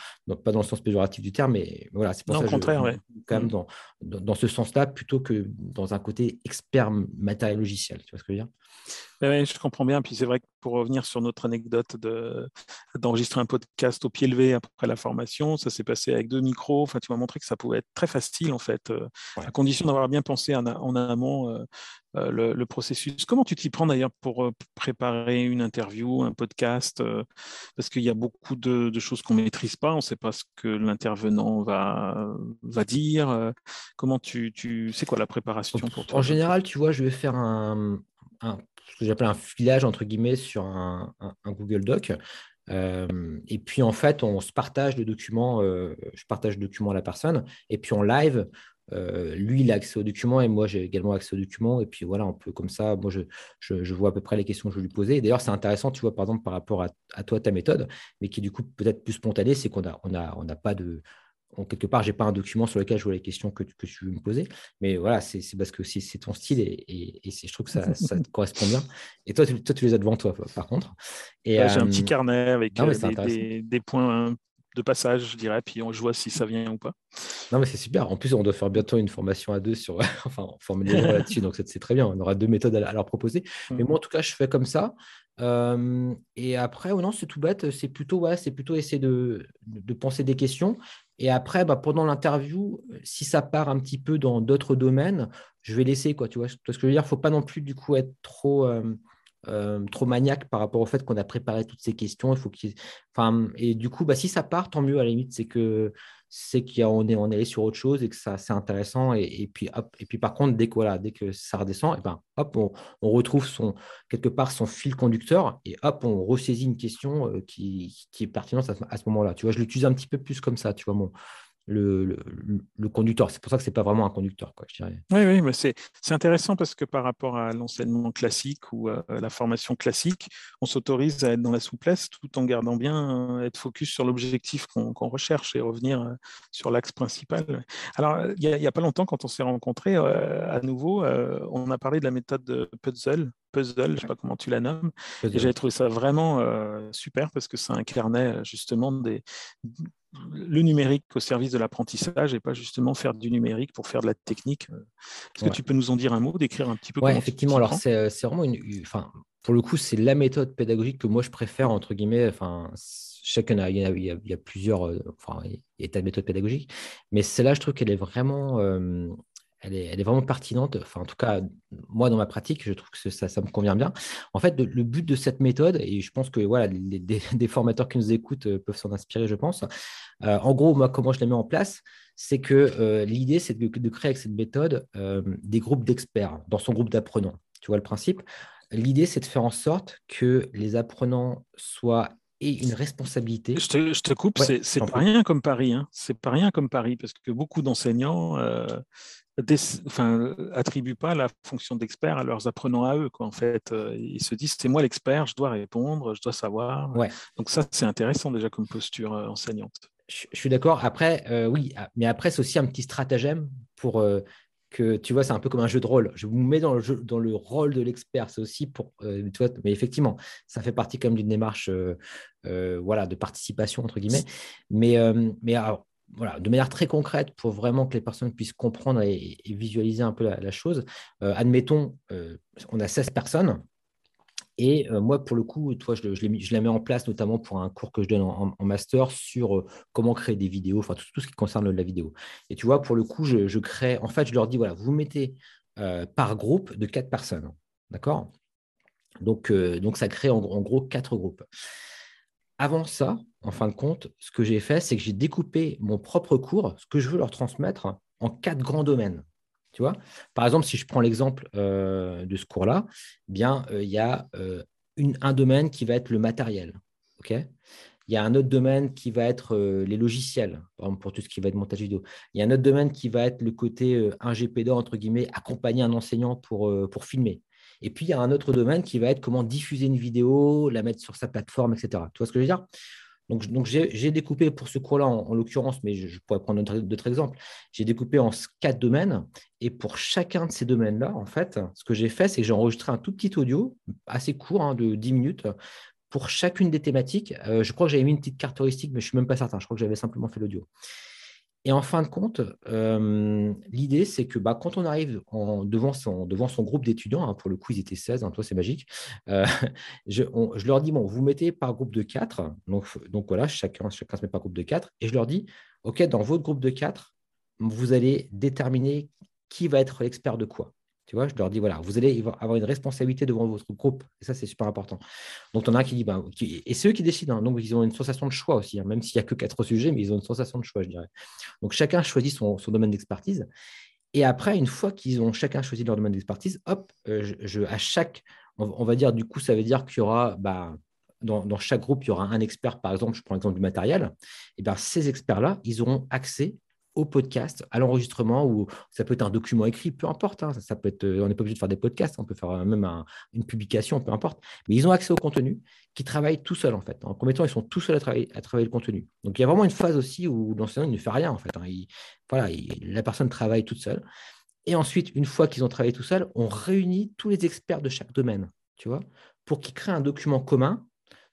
Speaker 2: pas dans le sens péjoratif du terme, mais voilà, c'est pour ça
Speaker 1: que contraire, je,
Speaker 2: quand même mmh. dans, dans, ce sens-là, plutôt que dans un côté expert matériel logiciel. Tu vois ce que je veux dire?
Speaker 1: Oui, je comprends bien. Puis c'est vrai que pour revenir sur notre anecdote d'enregistrer un podcast au pied levé après la formation, ça s'est passé avec deux micros. Enfin, tu m'as montré que ça pouvait être très facile en fait, euh, à condition d'avoir bien pensé en, amont euh, euh, le, processus. Comment tu t'y prends d'ailleurs pour préparer une interview, un podcast Parce qu'il y a beaucoup de, choses qu'on ne maîtrise pas. On ne sait pas ce que l'intervenant va, va dire. Comment tu, tu... C'est quoi la préparation pour
Speaker 2: toi? En général, tu vois, je vais faire un, un ce que j'appelle un filage entre guillemets sur un, Google Doc. Et puis en fait, on se partage le document, je partage le document à la personne, et puis en live, lui, il a accès au document et moi, j'ai également accès au document. Et puis voilà, un peu comme ça, moi, je, je, vois à peu près les questions que je vais lui poser. D'ailleurs, c'est intéressant, tu vois, par exemple, par rapport à, à, toi, ta méthode, mais qui est du coup peut-être plus spontanée, c'est qu'on n'a on a, on a pas de quelque part, je n'ai pas un document sur lequel je vois les questions que, que tu veux me poser. Mais voilà, c'est parce que c'est ton style et, et, je trouve que ça, ça, te correspond bien. Et toi tu, toi, tu les as devant toi, par contre.
Speaker 1: J'ai un petit euh, carnet avec euh, des, des, points de passage, je dirais, puis on vois si ça vient ou pas.
Speaker 2: Non, mais c'est super. En plus, on doit faire bientôt une formation à deux sur, enfin, formuler là-dessus, donc c'est très bien. On aura deux méthodes à, leur proposer. Mais mmh. moi, en tout cas, je fais comme ça. et après, oh non, c'est tout bête. C'est plutôt, ouais, c'est plutôt essayer de, de, penser des questions Et après, bah, pendant l'interview, si ça part un petit peu dans d'autres domaines, je vais laisser. Quoi, tu vois, ce que je veux dire, il ne faut pas non plus du coup être trop, euh, euh, trop maniaque par rapport au fait qu'on a préparé toutes ces questions. Il faut enfin, et du coup, bah, si ça part, tant mieux à la limite. C'est que c'est qu'on est, on est allé sur autre chose et que ça c'est intéressant. Et, puis, et puis par contre, dès que, dès que ça redescend, et ben, hop, on, retrouve son, quelque part son fil conducteur et hop, on ressaisit une question euh, qui, qui est pertinente à, ce moment-là. Tu vois, je l'utilise un petit peu plus comme ça, tu vois, mon, le, le, conducteur. C'est pour ça que ce n'est pas vraiment un conducteur, quoi, je dirais.
Speaker 1: Oui, oui, mais c'est intéressant parce que par rapport à l'enseignement classique ou à la formation classique, on s'autorise à être dans la souplesse tout en gardant bien, euh, être focus sur l'objectif qu'on recherche et revenir euh, sur l'axe principal. Alors, il n'y a, pas longtemps, quand on s'est rencontrés euh, à nouveau, on a parlé de la méthode de puzzle, puzzle, je ne sais pas comment tu la nommes. Et j'avais trouvé ça vraiment super parce que ça incarnait justement des, le numérique au service de l'apprentissage et pas justement faire du numérique pour faire de la technique. Est-ce que tu peux nous en dire un mot, décrire un petit peu
Speaker 2: Oui, effectivement. Alors, c'est vraiment une. Enfin, pour le coup, c'est la méthode pédagogique que moi je préfère, entre guillemets. Enfin, chacun a, il, y a, il y a plusieurs. Enfin, il y a des méthodes pédagogiques. Mais celle-là, je trouve qu'elle est vraiment. Euh, elle est, vraiment pertinente. Enfin, en tout cas, moi, dans ma pratique, je trouve que ça, ça me convient bien. En fait, le, but de cette méthode, et je pense que voilà, des, formateurs qui nous écoutent euh, peuvent s'en inspirer, je pense. Euh, en gros, moi, comment je la mets en place, c'est que euh, l'idée, c'est de, créer avec cette méthode des groupes d'experts dans son groupe d'apprenants. Tu vois le principe? L'idée, c'est de faire en sorte que les apprenants soient et une responsabilité.
Speaker 1: Je te, je te coupe, c'est pas rien comme Paris. Hein. C'est pas rien comme Paris, parce que beaucoup d'enseignants enfin, attribuent pas la fonction d'expert à leurs apprenants à eux. Quoi. En fait, euh, ils se disent c'est moi l'expert, je dois répondre, je dois savoir.
Speaker 2: Ouais.
Speaker 1: Donc ça, c'est intéressant déjà comme posture euh, enseignante.
Speaker 2: Je, suis d'accord. Après, euh, oui, ah, mais après, c'est aussi un petit stratagème pour que tu vois, c'est un peu comme un jeu de rôle. Je vous mets dans le, jeu, dans le rôle de l'expert. C'est aussi pour, tu vois, mais effectivement, ça fait partie comme d'une démarche, voilà, de participation entre guillemets. Mais, mais alors, voilà, de manière très concrète pour vraiment que les personnes puissent comprendre et, visualiser un peu la, chose. Euh, admettons, euh, on a 16 personnes. Et euh, moi, pour le coup, toi, je, la mets en place notamment pour un cours que je donne en, master sur comment créer des vidéos, enfin tout, ce qui concerne la vidéo. Et tu vois, pour le coup, je, crée, en fait, je leur dis, voilà, vous mettez par groupe de quatre personnes. D'accord? Donc, donc, ça crée en, en gros quatre groupes. Avant ça, en fin de compte, ce que j'ai fait, c'est que j'ai découpé mon propre cours, ce que je veux leur transmettre, en quatre grands domaines. Tu vois? Par exemple, si je prends l'exemple euh, de ce cours-là, eh bien, euh, il y a euh, un domaine qui va être le matériel. ok? Il y a un autre domaine qui va être les logiciels, par exemple pour tout ce qui va être montage vidéo. Il y a un autre domaine qui va être le côté un GPD, entre guillemets, accompagner un enseignant pour, pour filmer. Et puis, il y a un autre domaine qui va être comment diffuser une vidéo, la mettre sur sa plateforme, etc. Tu vois ce que je veux dire? Donc, j'ai découpé pour ce cours-là, en, l'occurrence, mais je, pourrais prendre d'autres exemples, j'ai découpé en quatre domaines. Et pour chacun de ces domaines-là, en fait, ce que j'ai fait, c'est que j'ai enregistré un tout petit audio, assez court, hein, de 10 minutes, pour chacune des thématiques. Euh, je crois que j'avais mis une petite caractéristique, mais je ne suis même pas certain. Je crois que j'avais simplement fait l'audio. Et en fin de compte, euh, l'idée, c'est que bah, quand on arrive en, devant, son, devant son groupe d'étudiants, hein, pour le coup, ils étaient 16, hein, toi, c'est magique, euh, je, leur dis, bon, vous mettez par groupe de 4, donc, donc voilà, chacun, chacun se met par groupe de 4, et je leur dis, OK, dans votre groupe de 4, vous allez déterminer qui va être l'expert de quoi. Tu vois, je leur dis, voilà, vous allez avoir une responsabilité devant votre groupe. Et ça, c'est super important. Donc, on a un qui dit, bah, et c'est eux qui décident. Hein. donc, ils ont une sensation de choix aussi, hein, même s'il n'y a que quatre sujets, mais ils ont une sensation de choix, je dirais. Donc, chacun choisit son, domaine d'expertise. Et après, une fois qu'ils ont chacun choisi leur domaine d'expertise, hop, euh, à chaque, on, va dire, du coup, ça veut dire qu'il y aura, bah, dans, chaque groupe, il y aura un expert, par exemple, je prends l'exemple du matériel, et bien ces experts-là, ils auront accès au podcast, à l'enregistrement, ou ça peut être un document écrit, peu importe. Hein, ça, peut être, euh, on n'est pas obligé de faire des podcasts, on peut faire même une publication, peu importe. Mais ils ont accès au contenu qui travaillent tout seuls, en fait. En premier temps, ils sont tout seuls à travailler, à travailler le contenu. Donc, il y a vraiment une phase aussi où l'enseignant ne fait rien, en fait. Hein. voilà, la personne travaille toute seule. Et ensuite, une fois qu'ils ont travaillé tout seuls, on réunit tous les experts de chaque domaine, tu vois, pour qu'ils créent un document commun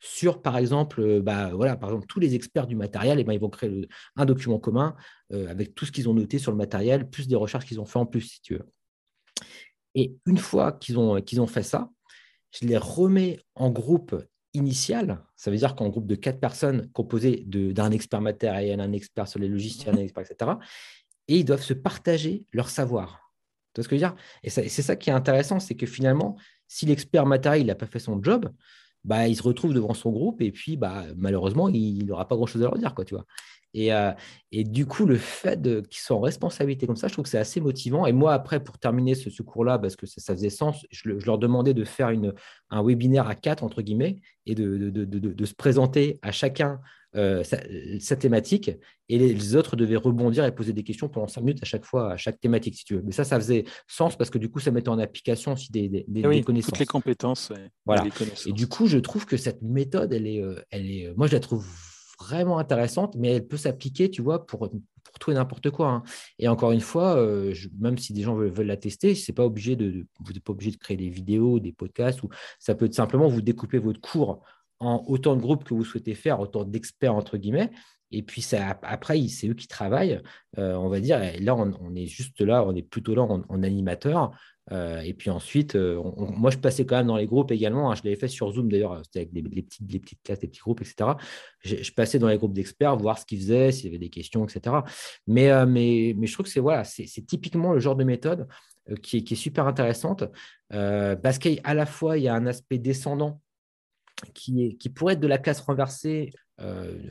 Speaker 2: sur, par exemple, euh, bah, voilà, par exemple, tous les experts du matériel, eh ben, ils vont créer un document commun euh, avec tout ce qu'ils ont noté sur le matériel, plus des recherches qu'ils ont fait en plus, si tu veux. Et une fois qu'ils ont, qu'ils ont fait ça, je les remets en groupe initial, ça veut dire qu'en groupe de quatre personnes composées d'un expert matériel, un expert sur les logiciels, un expert, etc., et ils doivent se partager leur savoir. Tu vois ce que je veux dire? Et c'est ça qui est intéressant, c'est que finalement, si l'expert matériel n'a pas fait son job, bah, il se retrouve devant son groupe et puis bah, malheureusement, il n'aura pas grand-chose à leur dire. Quoi, tu vois et, euh, du coup, le fait qu'ils soient en responsabilité comme ça, je trouve que c'est assez motivant. Et moi, après, pour terminer ce, cours-là, parce que ça, faisait sens, je, leur demandais de faire un webinaire à quatre, entre guillemets, et de se présenter à chacun euh, sa, thématique. Et les, autres devaient rebondir et poser des questions pendant cinq minutes à chaque fois, à chaque thématique, si tu veux. Mais ça, ça faisait sens parce que du coup, ça mettait en application aussi des, des, des, connaissances.
Speaker 1: Toutes les compétences.
Speaker 2: Voilà. Et du coup, je trouve que cette méthode, elle est, euh, elle est, moi, je la trouve vraiment intéressante, mais elle peut s'appliquer, tu vois, pour, pour tout et n'importe quoi. Hein. Et encore une fois, euh, même si des gens veulent, la tester, c'est pas obligé de, vous n'êtes pas obligé de créer des vidéos, des podcasts, ou ça peut être simplement vous découper votre cours en autant de groupes que vous souhaitez faire, autant d'experts entre guillemets. Et puis ça, après, c'est eux qui travaillent, euh, on va dire. Et là, on, est juste là, on est plutôt là en animateur. Euh, et puis ensuite, euh, moi, je passais quand même dans les groupes également. Hein. je l'avais fait sur Zoom d'ailleurs, c'était avec les, petites, petites classes, les petits groupes, etc. Je, passais dans les groupes d'experts, voir ce qu'ils faisaient, s'il y avait des questions, etc. Mais, mais, mais je trouve que c'est voilà, c'est typiquement le genre de méthode qui est, qui, est, super intéressante parce qu'à la fois, il y a un aspect descendant qui, pourrait être de la classe renversée,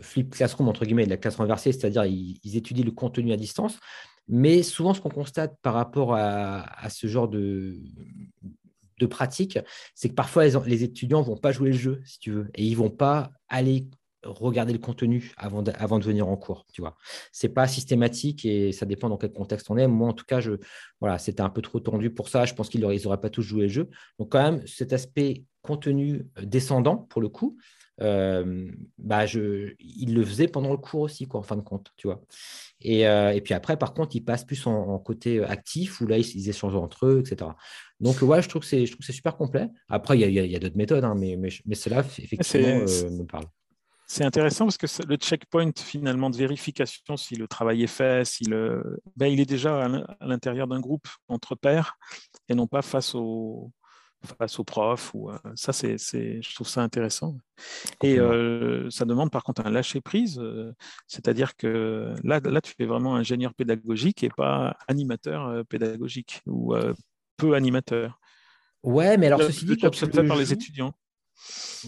Speaker 2: flip classroom, entre guillemets, de la classe renversée, c'est-à-dire ils, étudient le contenu à distance. Mais souvent, ce qu'on constate par rapport à, ce genre de, de pratique, c'est que parfois, les, étudiants ne vont pas jouer le jeu, si tu veux, et ils ne vont pas aller regarder le contenu avant de, avant de venir en cours, tu vois. C'est pas systématique et ça dépend dans quel contexte on est. Moi, en tout cas, je, voilà, c'était un peu trop tendu pour ça. Je pense qu'ils n'auraient pas tous joué le jeu. Donc, quand même, cet aspect contenu descendant, pour le coup, euh, bah je, il le faisait pendant le cours aussi, quoi, en fin de compte, tu vois. Et, euh, et puis après, par contre, il passe plus en, côté euh, actif, où là, ils, échangent entre eux, etc. Donc, ouais, je trouve que c'est, super complet. Après, il y a, y a d'autres méthodes, hein, mais, mais, mais cela, effectivement, me parle.
Speaker 1: C'est intéressant parce que le checkpoint finalement de vérification, si le travail est fait, si le, ben, il est déjà à l'intérieur d'un groupe entre pairs et non pas face au, face aux profs. Ou, euh, ça, c'est, je trouve ça intéressant. Et euh, ça demande par contre un lâcher-prise, euh, c'est-à-dire que là, là, tu fais vraiment ingénieur pédagogique et pas animateur pédagogique ou peu animateur.
Speaker 2: Ouais, mais alors ceci dit,
Speaker 1: quand tu le par les étudiants.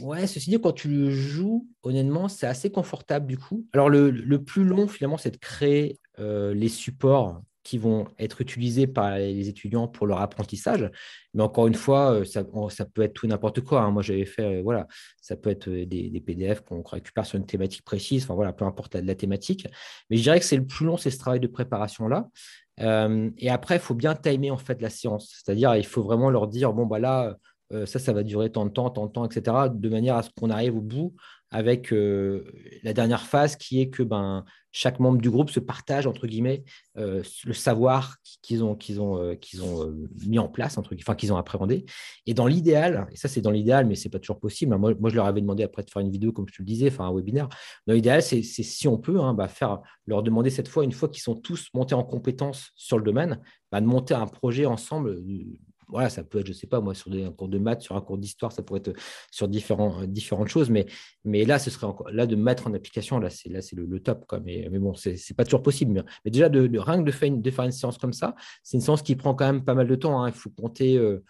Speaker 2: Ouais, ceci dit, quand tu le joues, honnêtement, c'est assez confortable du coup. Alors, le, le plus long, finalement, c'est de créer les supports qui vont être utilisés par les étudiants pour leur apprentissage. Mais encore une fois, euh, ça, ça peut être tout n'importe quoi. Hein. Moi, j'avais fait, euh, voilà, ça peut être euh, des, PDF qu'on récupère sur une thématique précise, enfin voilà, peu importe la, thématique. Mais je dirais que c'est le plus long, c'est ce travail de préparation-là. et après, il faut bien timer en fait la séance. C'est-à-dire, il faut vraiment leur dire, bon, bah là, ça, ça va durer tant de temps, tant de temps, etc., de manière à ce qu'on arrive au bout avec euh, la dernière phase qui est que ben, chaque membre du groupe se partage, entre guillemets, euh, le savoir qu'ils ont, euh, mis en place, entre, enfin qu'ils ont appréhendé. Et dans l'idéal, et ça c'est dans l'idéal, mais ce n'est pas toujours possible, hein, moi, moi, je leur avais demandé après de faire une vidéo, comme je te le disais, enfin un webinaire. Dans l'idéal, c'est si on peut, hein, bah, faire, leur demander cette fois, une fois qu'ils sont tous montés en compétences sur le domaine, bah, de monter un projet ensemble voilà, ça peut être, je ne sais pas, moi, sur des, un cours de maths, sur un cours d'histoire, ça pourrait être sur différents, euh, différentes choses, mais, mais là, ce serait encore, là, de mettre en application, là, c'est, là, c'est le, top, quoi. Mais, mais bon, ce n'est pas toujours possible. Mais, déjà, de, de, rien que de faire, une, de faire une séance comme ça, c'est une séance qui prend quand même pas mal de temps. Hein. Il faut compter. Euh,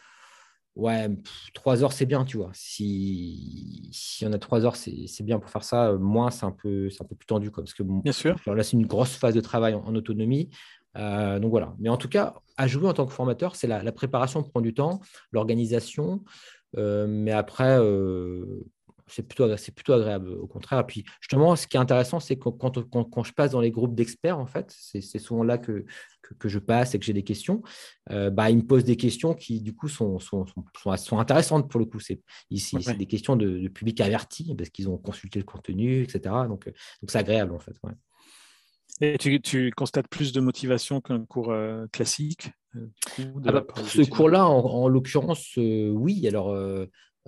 Speaker 2: ouais, trois heures, c'est bien, tu vois. Si, si on a trois heures, c'est, c'est bien pour faire ça. Moins, c'est un peu, c'est un peu plus tendu, quoi, parce que
Speaker 1: bien sûr.
Speaker 2: là, c'est une grosse phase de travail en autonomie. Euh, donc voilà. Mais en tout cas, à jouer en tant que formateur, c'est la, préparation prend du temps, l'organisation. Euh, mais après, euh, c'est plutôt, plutôt agréable au contraire. Puis justement, ce qui est intéressant, c'est que quand, quand, je passe dans les groupes d'experts, en fait, c'est souvent là que, que, je passe et que j'ai des questions. bah, ils me posent des questions qui, du coup, sont, sont, sont, intéressantes pour le coup. C'est ici, c'est des questions de, public averti parce qu'ils ont consulté le contenu, etc. Donc, donc c'est agréable en fait.
Speaker 1: Et tu, constates plus de motivation qu'un cours euh, classique
Speaker 2: euh, ah bah, Pour ce cours-là, en, l'occurrence, euh, oui. Alors,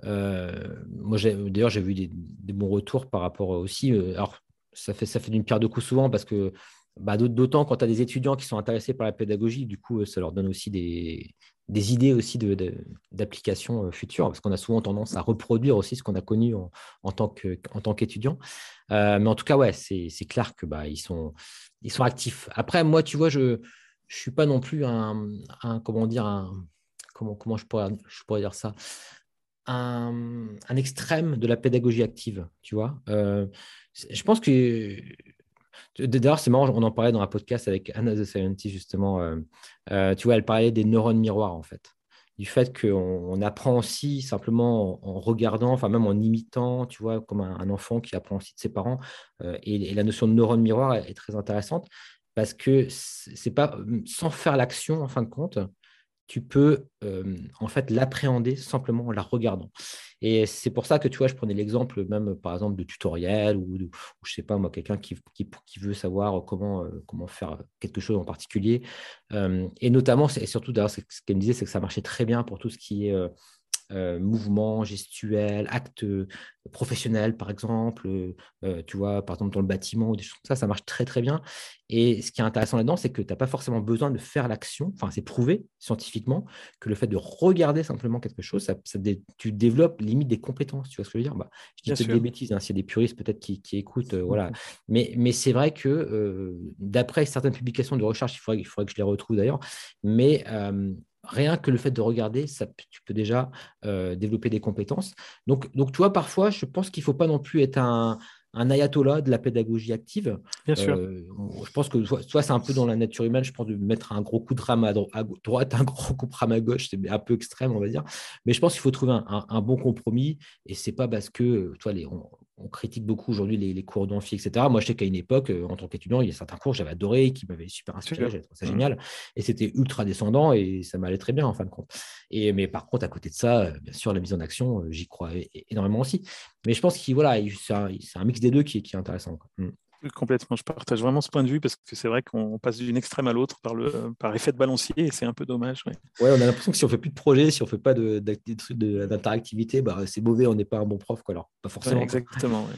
Speaker 2: moi, d'ailleurs, j'ai vu des, bons retours par rapport aussi. alors, ça fait, ça fait d'une pierre deux coups souvent parce que bah, d'autant quand tu as des étudiants qui sont intéressés par la pédagogie, du coup, ça leur donne aussi des, idées aussi d'applications de, futures, parce qu'on a souvent tendance à reproduire aussi ce qu'on a connu en, tant qu'étudiant. mais en tout cas, ouais, c'est clair que bah, ils, sont, ils sont actifs. Après, moi, tu vois, je ne suis pas non plus un, comment dire, un, comment, comment je, pourrais, je pourrais dire ça? Un, extrême de la pédagogie active, tu vois? Euh, je pense que D'ailleurs, c'est marrant, on en parlait dans un podcast avec Anna the Scientist, justement. Euh, euh, tu vois, elle parlait des neurones miroirs, en fait. Du fait qu'on apprend aussi simplement en, regardant, enfin même en imitant, tu vois, comme un, enfant qui apprend aussi de ses parents. et, la notion de neurone miroir est, est très intéressante parce que c'est pas sans faire l'action, en fin de compte, tu peux en fait l'appréhender simplement en la regardant. Et c'est pour ça que tu vois, je prenais l'exemple même par exemple de tutoriel ou, de, je sais pas moi, quelqu'un qui, qui, veut savoir comment, comment faire quelque chose en particulier. et notamment, et surtout d'ailleurs, ce qu'elle me disait, c'est que ça marchait très bien pour tout ce qui est euh, mouvements gestuels, actes euh, professionnels, par exemple, euh, tu vois, par exemple dans le bâtiment ou des choses comme ça, ça marche très très bien. Et ce qui est intéressant là-dedans, c'est que tu n'as pas forcément besoin de faire l'action. Enfin, c'est prouvé scientifiquement que le fait de regarder simplement quelque chose, ça, tu développes limite des compétences. Tu vois ce que je veux dire? Bah, Je dis peut-être des bêtises, hein, s'il y a des puristes peut-être qui, écoutent. voilà. Mais, mais c'est vrai que d'après certaines publications de recherche, il faudrait, il faudrait que je les retrouve d'ailleurs, mais rien que le fait de regarder, ça, tu peux déjà euh, développer des compétences. Donc, donc, tu vois, parfois, je pense qu'il ne faut pas non plus être un, ayatollah de la pédagogie active.
Speaker 1: Bien sûr.
Speaker 2: Euh, je pense que soit, c'est un peu dans la nature humaine, je pense de mettre un gros coup de rame à, droite, un gros coup de rame à gauche, c'est un peu extrême, on va dire. Mais je pense qu'il faut trouver un, bon compromis. Et c'est pas parce que, tu vois, les, on critique beaucoup aujourd'hui les, cours d'amphi, etc. Moi, je sais qu'à une époque, euh, en tant qu'étudiant, il y a certains cours que j'avais adoré, qui m'avaient super inspiré, j'avais trouvé ça mmh. génial. Et c'était ultra descendant et ça m'allait très bien en fin de compte. Et, mais par contre, à côté de ça, euh, bien sûr, la mise en action, euh, j'y crois énormément aussi. Mais je pense que voilà, c'est un, mix des deux qui, qui est intéressant. Mmh.
Speaker 1: Complètement, je partage vraiment ce point de vue parce que c'est vrai qu'on passe d'une extrême à l'autre par, le, par effet de balancier et c'est un peu dommage.
Speaker 2: Ouais. ouais on a l'impression que si on fait plus de projets, si on fait pas d'interactivité, bah, c'est mauvais, on n'est pas un bon prof. Quoi. Alors, pas forcément.
Speaker 1: exactement.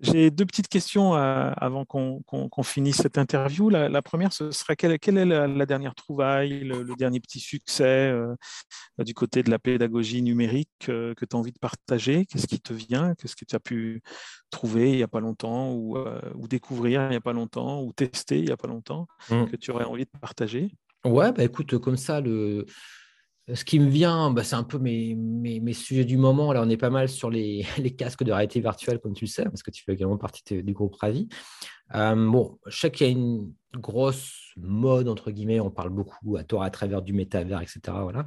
Speaker 1: J'ai deux petites questions euh, avant qu'on finisse cette interview. La, première, ce serait quelle, est la, dernière trouvaille, le, dernier petit succès euh, du côté de la pédagogie numérique euh, que tu as envie de partager? Qu'est-ce qui te vient? Qu'est-ce que tu as pu trouver il n'y a pas longtemps ou, découvrir il n'y a pas longtemps ou tester il n'y a pas longtemps mmh. que tu aurais envie de partager?
Speaker 2: Ouais, bah écoute, comme ça, le, ce qui me vient, bah, c'est un peu mes, mes, sujets du moment. Là, on est pas mal sur les, les, casques de réalité virtuelle, comme tu le sais, parce que tu fais également partie du groupe Ravi. Euh, bon, je sais qu'il y a une grosse mode, entre guillemets, on parle beaucoup à tort à travers du métavers, etc. Voilà.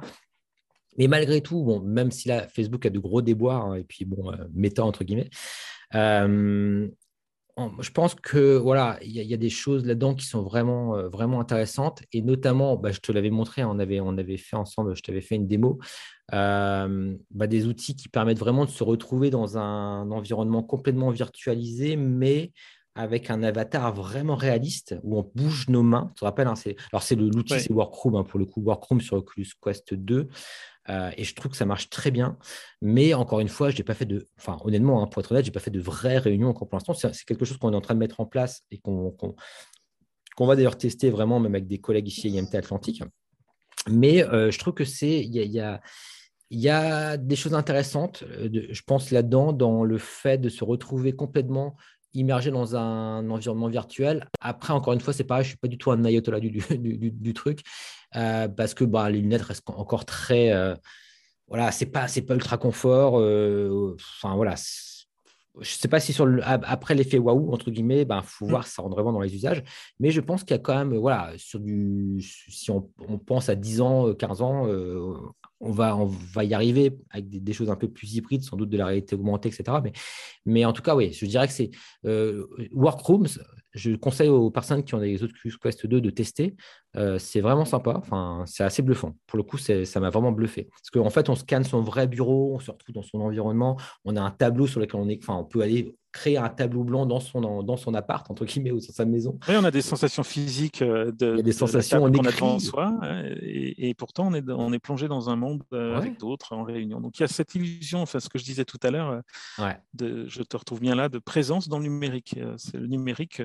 Speaker 2: Mais malgré tout, bon, même si là, Facebook a de gros déboires, hein, et puis bon, euh, méta, entre guillemets, euh, je pense que voilà, il y, a des choses là-dedans qui sont vraiment, euh, intéressantes. Et notamment, bah, je te l'avais montré, on avait, on fait ensemble, je t'avais fait une démo, euh, bah, des outils qui permettent vraiment de se retrouver dans un environnement complètement virtualisé, mais avec un avatar vraiment réaliste où on bouge nos mains. Tu te rappelles, hein, alors c'est l'outil, c'est Workroom hein, pour le coup, Workroom sur Oculus Quest 2. Euh, et je trouve que ça marche très bien. Mais encore une fois, je n'ai pas fait de. Enfin, honnêtement, hein, pour être honnête, je n'ai pas fait de vraies réunions encore pour l'instant. C'est quelque chose qu'on est en train de mettre en place et qu'on va d'ailleurs tester vraiment, même avec des collègues ici à IMT Atlantique. Mais euh, je trouve que c'est. Il y a, y a des choses intéressantes, euh, je pense, là-dedans, dans le fait de se retrouver complètement immergé dans un environnement virtuel. Après, encore une fois, c'est pareil, je ne suis pas du tout un ayatollah du, du, du, truc, euh, parce que bah, les lunettes restent encore très... Euh, voilà, c'est pas, pas ultra confort. Euh, enfin, voilà. Je ne sais pas si sur le, après l'effet waouh, entre guillemets, il ben, faut mm. voir si ça rentre vraiment dans les usages. Mais je pense qu'il y a quand même, voilà, sur du, si on, on pense à 10 ans, 15 ans, on va, on va y arriver avec des, choses un peu plus hybrides, sans doute de la réalité augmentée, etc. Mais, en tout cas, oui, je dirais que c'est euh, Workrooms. Je conseille aux personnes qui ont des Oculus Quest 2 de tester. Euh, c'est vraiment sympa. Enfin, c'est assez bluffant. Pour le coup, ça m'a vraiment bluffé. Parce qu'en fait, on scanne son vrai bureau, on se retrouve dans son environnement. On a un tableau sur lequel on est. Enfin, on peut aller créer un tableau blanc dans son, dans son appart, entre guillemets, ou sur sa maison.
Speaker 1: Oui, on a des sensations physiques euh, de,
Speaker 2: Il y a des sensations qu'on
Speaker 1: devant soi, et, pourtant on est, on est plongé dans un monde euh, avec d'autres en réunion. Donc il y a cette illusion, enfin ce que je disais tout à l'heure, de, je te retrouve bien là, de présence dans le numérique. C'est le numérique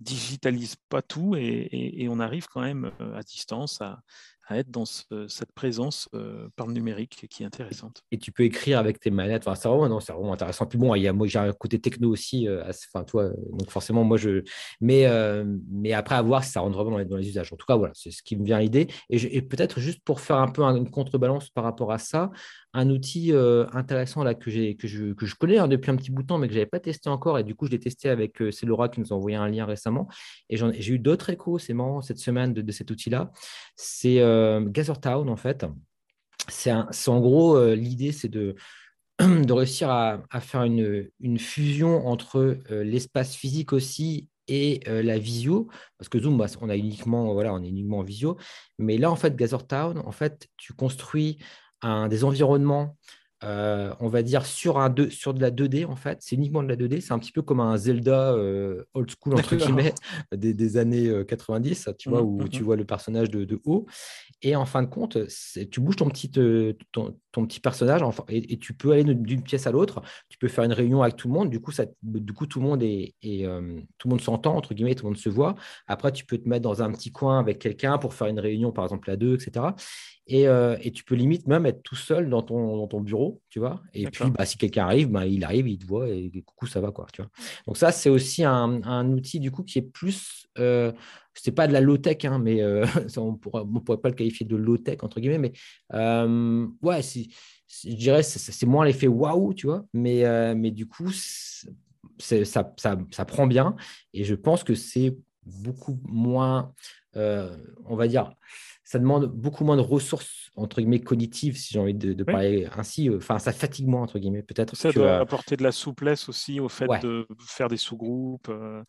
Speaker 1: digitalise pas tout et, on arrive quand même à distance à, être dans cette présence par le numérique qui est intéressante.
Speaker 2: Et tu peux écrire avec tes manettes. Enfin, c'est vraiment, c'est vraiment intéressant. Puis bon, il y a, j'ai un côté techno aussi. toi, donc forcément, moi, je. Mais, mais après, à voir si ça rentre vraiment dans les, usages. En tout cas, voilà, c'est ce qui me vient à l'idée. Et, peut-être juste pour faire un peu une contrebalance par rapport à ça, un outil intéressant là que, que, je, que je connais hein, depuis un petit bout de temps, mais que je n'avais pas testé encore. Et du coup, je l'ai testé avec. c'est Laura qui nous a envoyé un lien récemment. Et j'ai eu d'autres échos, c'est marrant, cette semaine de, cet outil-là. C'est euh, en fait. C'est en gros, euh, l'idée, c'est de, de réussir à, faire une, une, fusion entre euh, l'espace physique aussi et la visio, parce que Zoom, bah, on a uniquement, voilà, on est uniquement en visio. Mais là, en fait, Gather Town, en fait, tu construis un, des environnements euh, on va dire, sur, un sur de la 2D, en fait. C'est uniquement de la 2D. C'est un petit peu comme un Zelda euh, old school, entre guillemets, des, années 90, euh, tu vois, mmh, où mmh, tu mmh. vois le personnage de, haut. Et en fin de compte, tu bouges ton petit, ton, petit personnage et, tu peux aller d'une pièce à l'autre. Tu peux faire une réunion avec tout le monde. Du coup, ça, du coup tout le monde est, tout le monde s'entend, entre guillemets, tout le monde se voit. Après, tu peux te mettre dans un petit coin avec quelqu'un pour faire une réunion, par exemple, à deux, etc. Euh, et, tu peux limite même être tout seul dans ton, dans ton bureau, tu vois. Et puis, bah, si quelqu'un arrive, bah, il arrive, il te voit et, coucou, ça va, quoi, tu vois. Donc ça, c'est aussi un, un, outil, du coup, qui est plus... Euh, c'est pas de la low-tech, hein, mais euh, on ne pourrait pas le qualifier de low-tech, entre guillemets, mais euh, ouais, je dirais c'est moins l'effet waouh, tu vois, mais, mais du coup, ça, ça, ça, prend bien et je pense que c'est beaucoup moins, on va dire, ça demande beaucoup moins de ressources entre guillemets cognitives, si j'ai envie de, parler ainsi. Enfin, ça fatigue moins entre guillemets, peut-être.
Speaker 1: Ça doit apporter de la souplesse aussi au fait de faire des sous-groupes. Euh,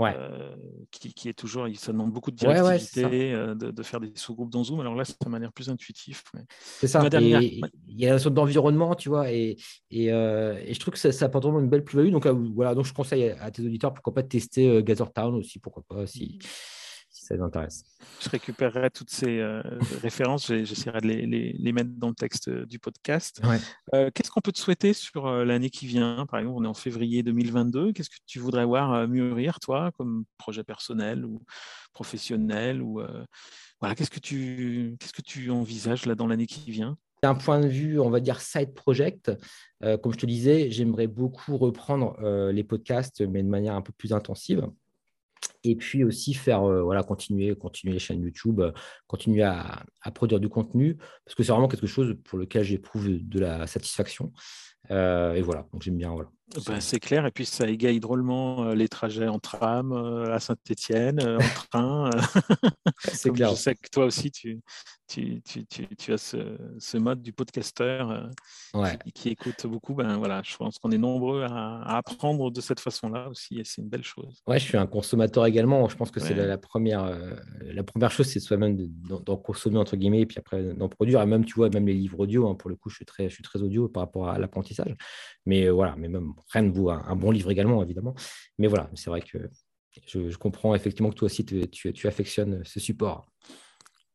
Speaker 1: euh, qui, est toujours, ça demande beaucoup de directivité, euh, de, faire des sous-groupes dans Zoom. Alors là, c'est de manière plus intuitive.
Speaker 2: C'est ça. Il y a la sorte d'environnement, tu vois, et, et, je trouve que ça, ça apporte vraiment une belle plus-value. Donc voilà, donc je conseille à, tes auditeurs, pourquoi pas tester Gather Town aussi, pourquoi pas, si, ça les intéresse.
Speaker 1: Je récupérerai toutes ces euh, références, j'essaierai de les, mettre dans le texte euh, du podcast. Euh, qu'est-ce qu'on peut te souhaiter sur l'année qui vient? Par exemple, on est en février 2022. Qu'est-ce que tu voudrais voir mûrir, toi, comme projet personnel ou professionnel ou, voilà, Qu'est-ce que tu qu'est-ce que tu envisages là dans l'année qui vient?
Speaker 2: D'un point de vue, on va dire, side project, comme je te disais, j'aimerais beaucoup reprendre les podcasts, mais de manière un peu plus intensive et puis aussi faire euh, voilà continuer continuer les chaînes YouTube euh, continuer à, produire du contenu parce que c'est vraiment quelque chose pour lequel j'éprouve de la satisfaction. Euh, et voilà donc j'aime bien voilà
Speaker 1: bah, c'est clair, et puis ça égaye drôlement les trajets en tram à Saint-Étienne, en train. c'est clair. Je sais que toi aussi, tu, tu, tu, tu as ce, ce, mode du podcasteur qui, écoute beaucoup. Ben, voilà, je pense qu'on est nombreux à, apprendre de cette façon-là aussi, et c'est une belle chose.
Speaker 2: Ouais, je suis un consommateur également. Je pense que c'est la, première, la première chose, c'est soi-même d'en consommer, entre guillemets, et puis après d'en produire. Et même, tu vois, même les livres audio, hein, pour le coup, je suis très, je suis très audio par rapport à l'apprentissage. Mais voilà, mais même rien ne vaut un, bon livre également, évidemment. Mais voilà, c'est vrai que je, comprends effectivement que toi aussi, tu, tu, affectionnes ce support.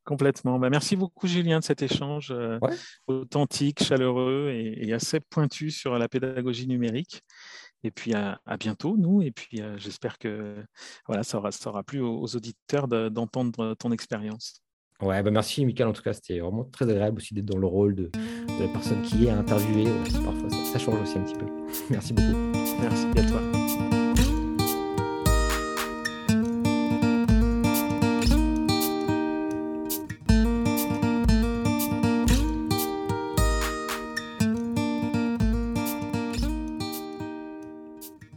Speaker 1: Complètement. Bah, merci beaucoup, Julien, de cet échange euh, authentique, chaleureux et, assez pointu sur la pédagogie numérique. Et puis à, bientôt, nous. Et puis euh, j'espère que voilà, ça aura, ça aura plu aux, auditeurs d'entendre ton expérience.
Speaker 2: Ouais, bah merci, Michael. En tout cas, c'était vraiment très agréable aussi d'être dans le rôle de, la personne qui est interviewée. Parfois, ça, ça change aussi un petit peu. Merci beaucoup.
Speaker 1: Merci à toi.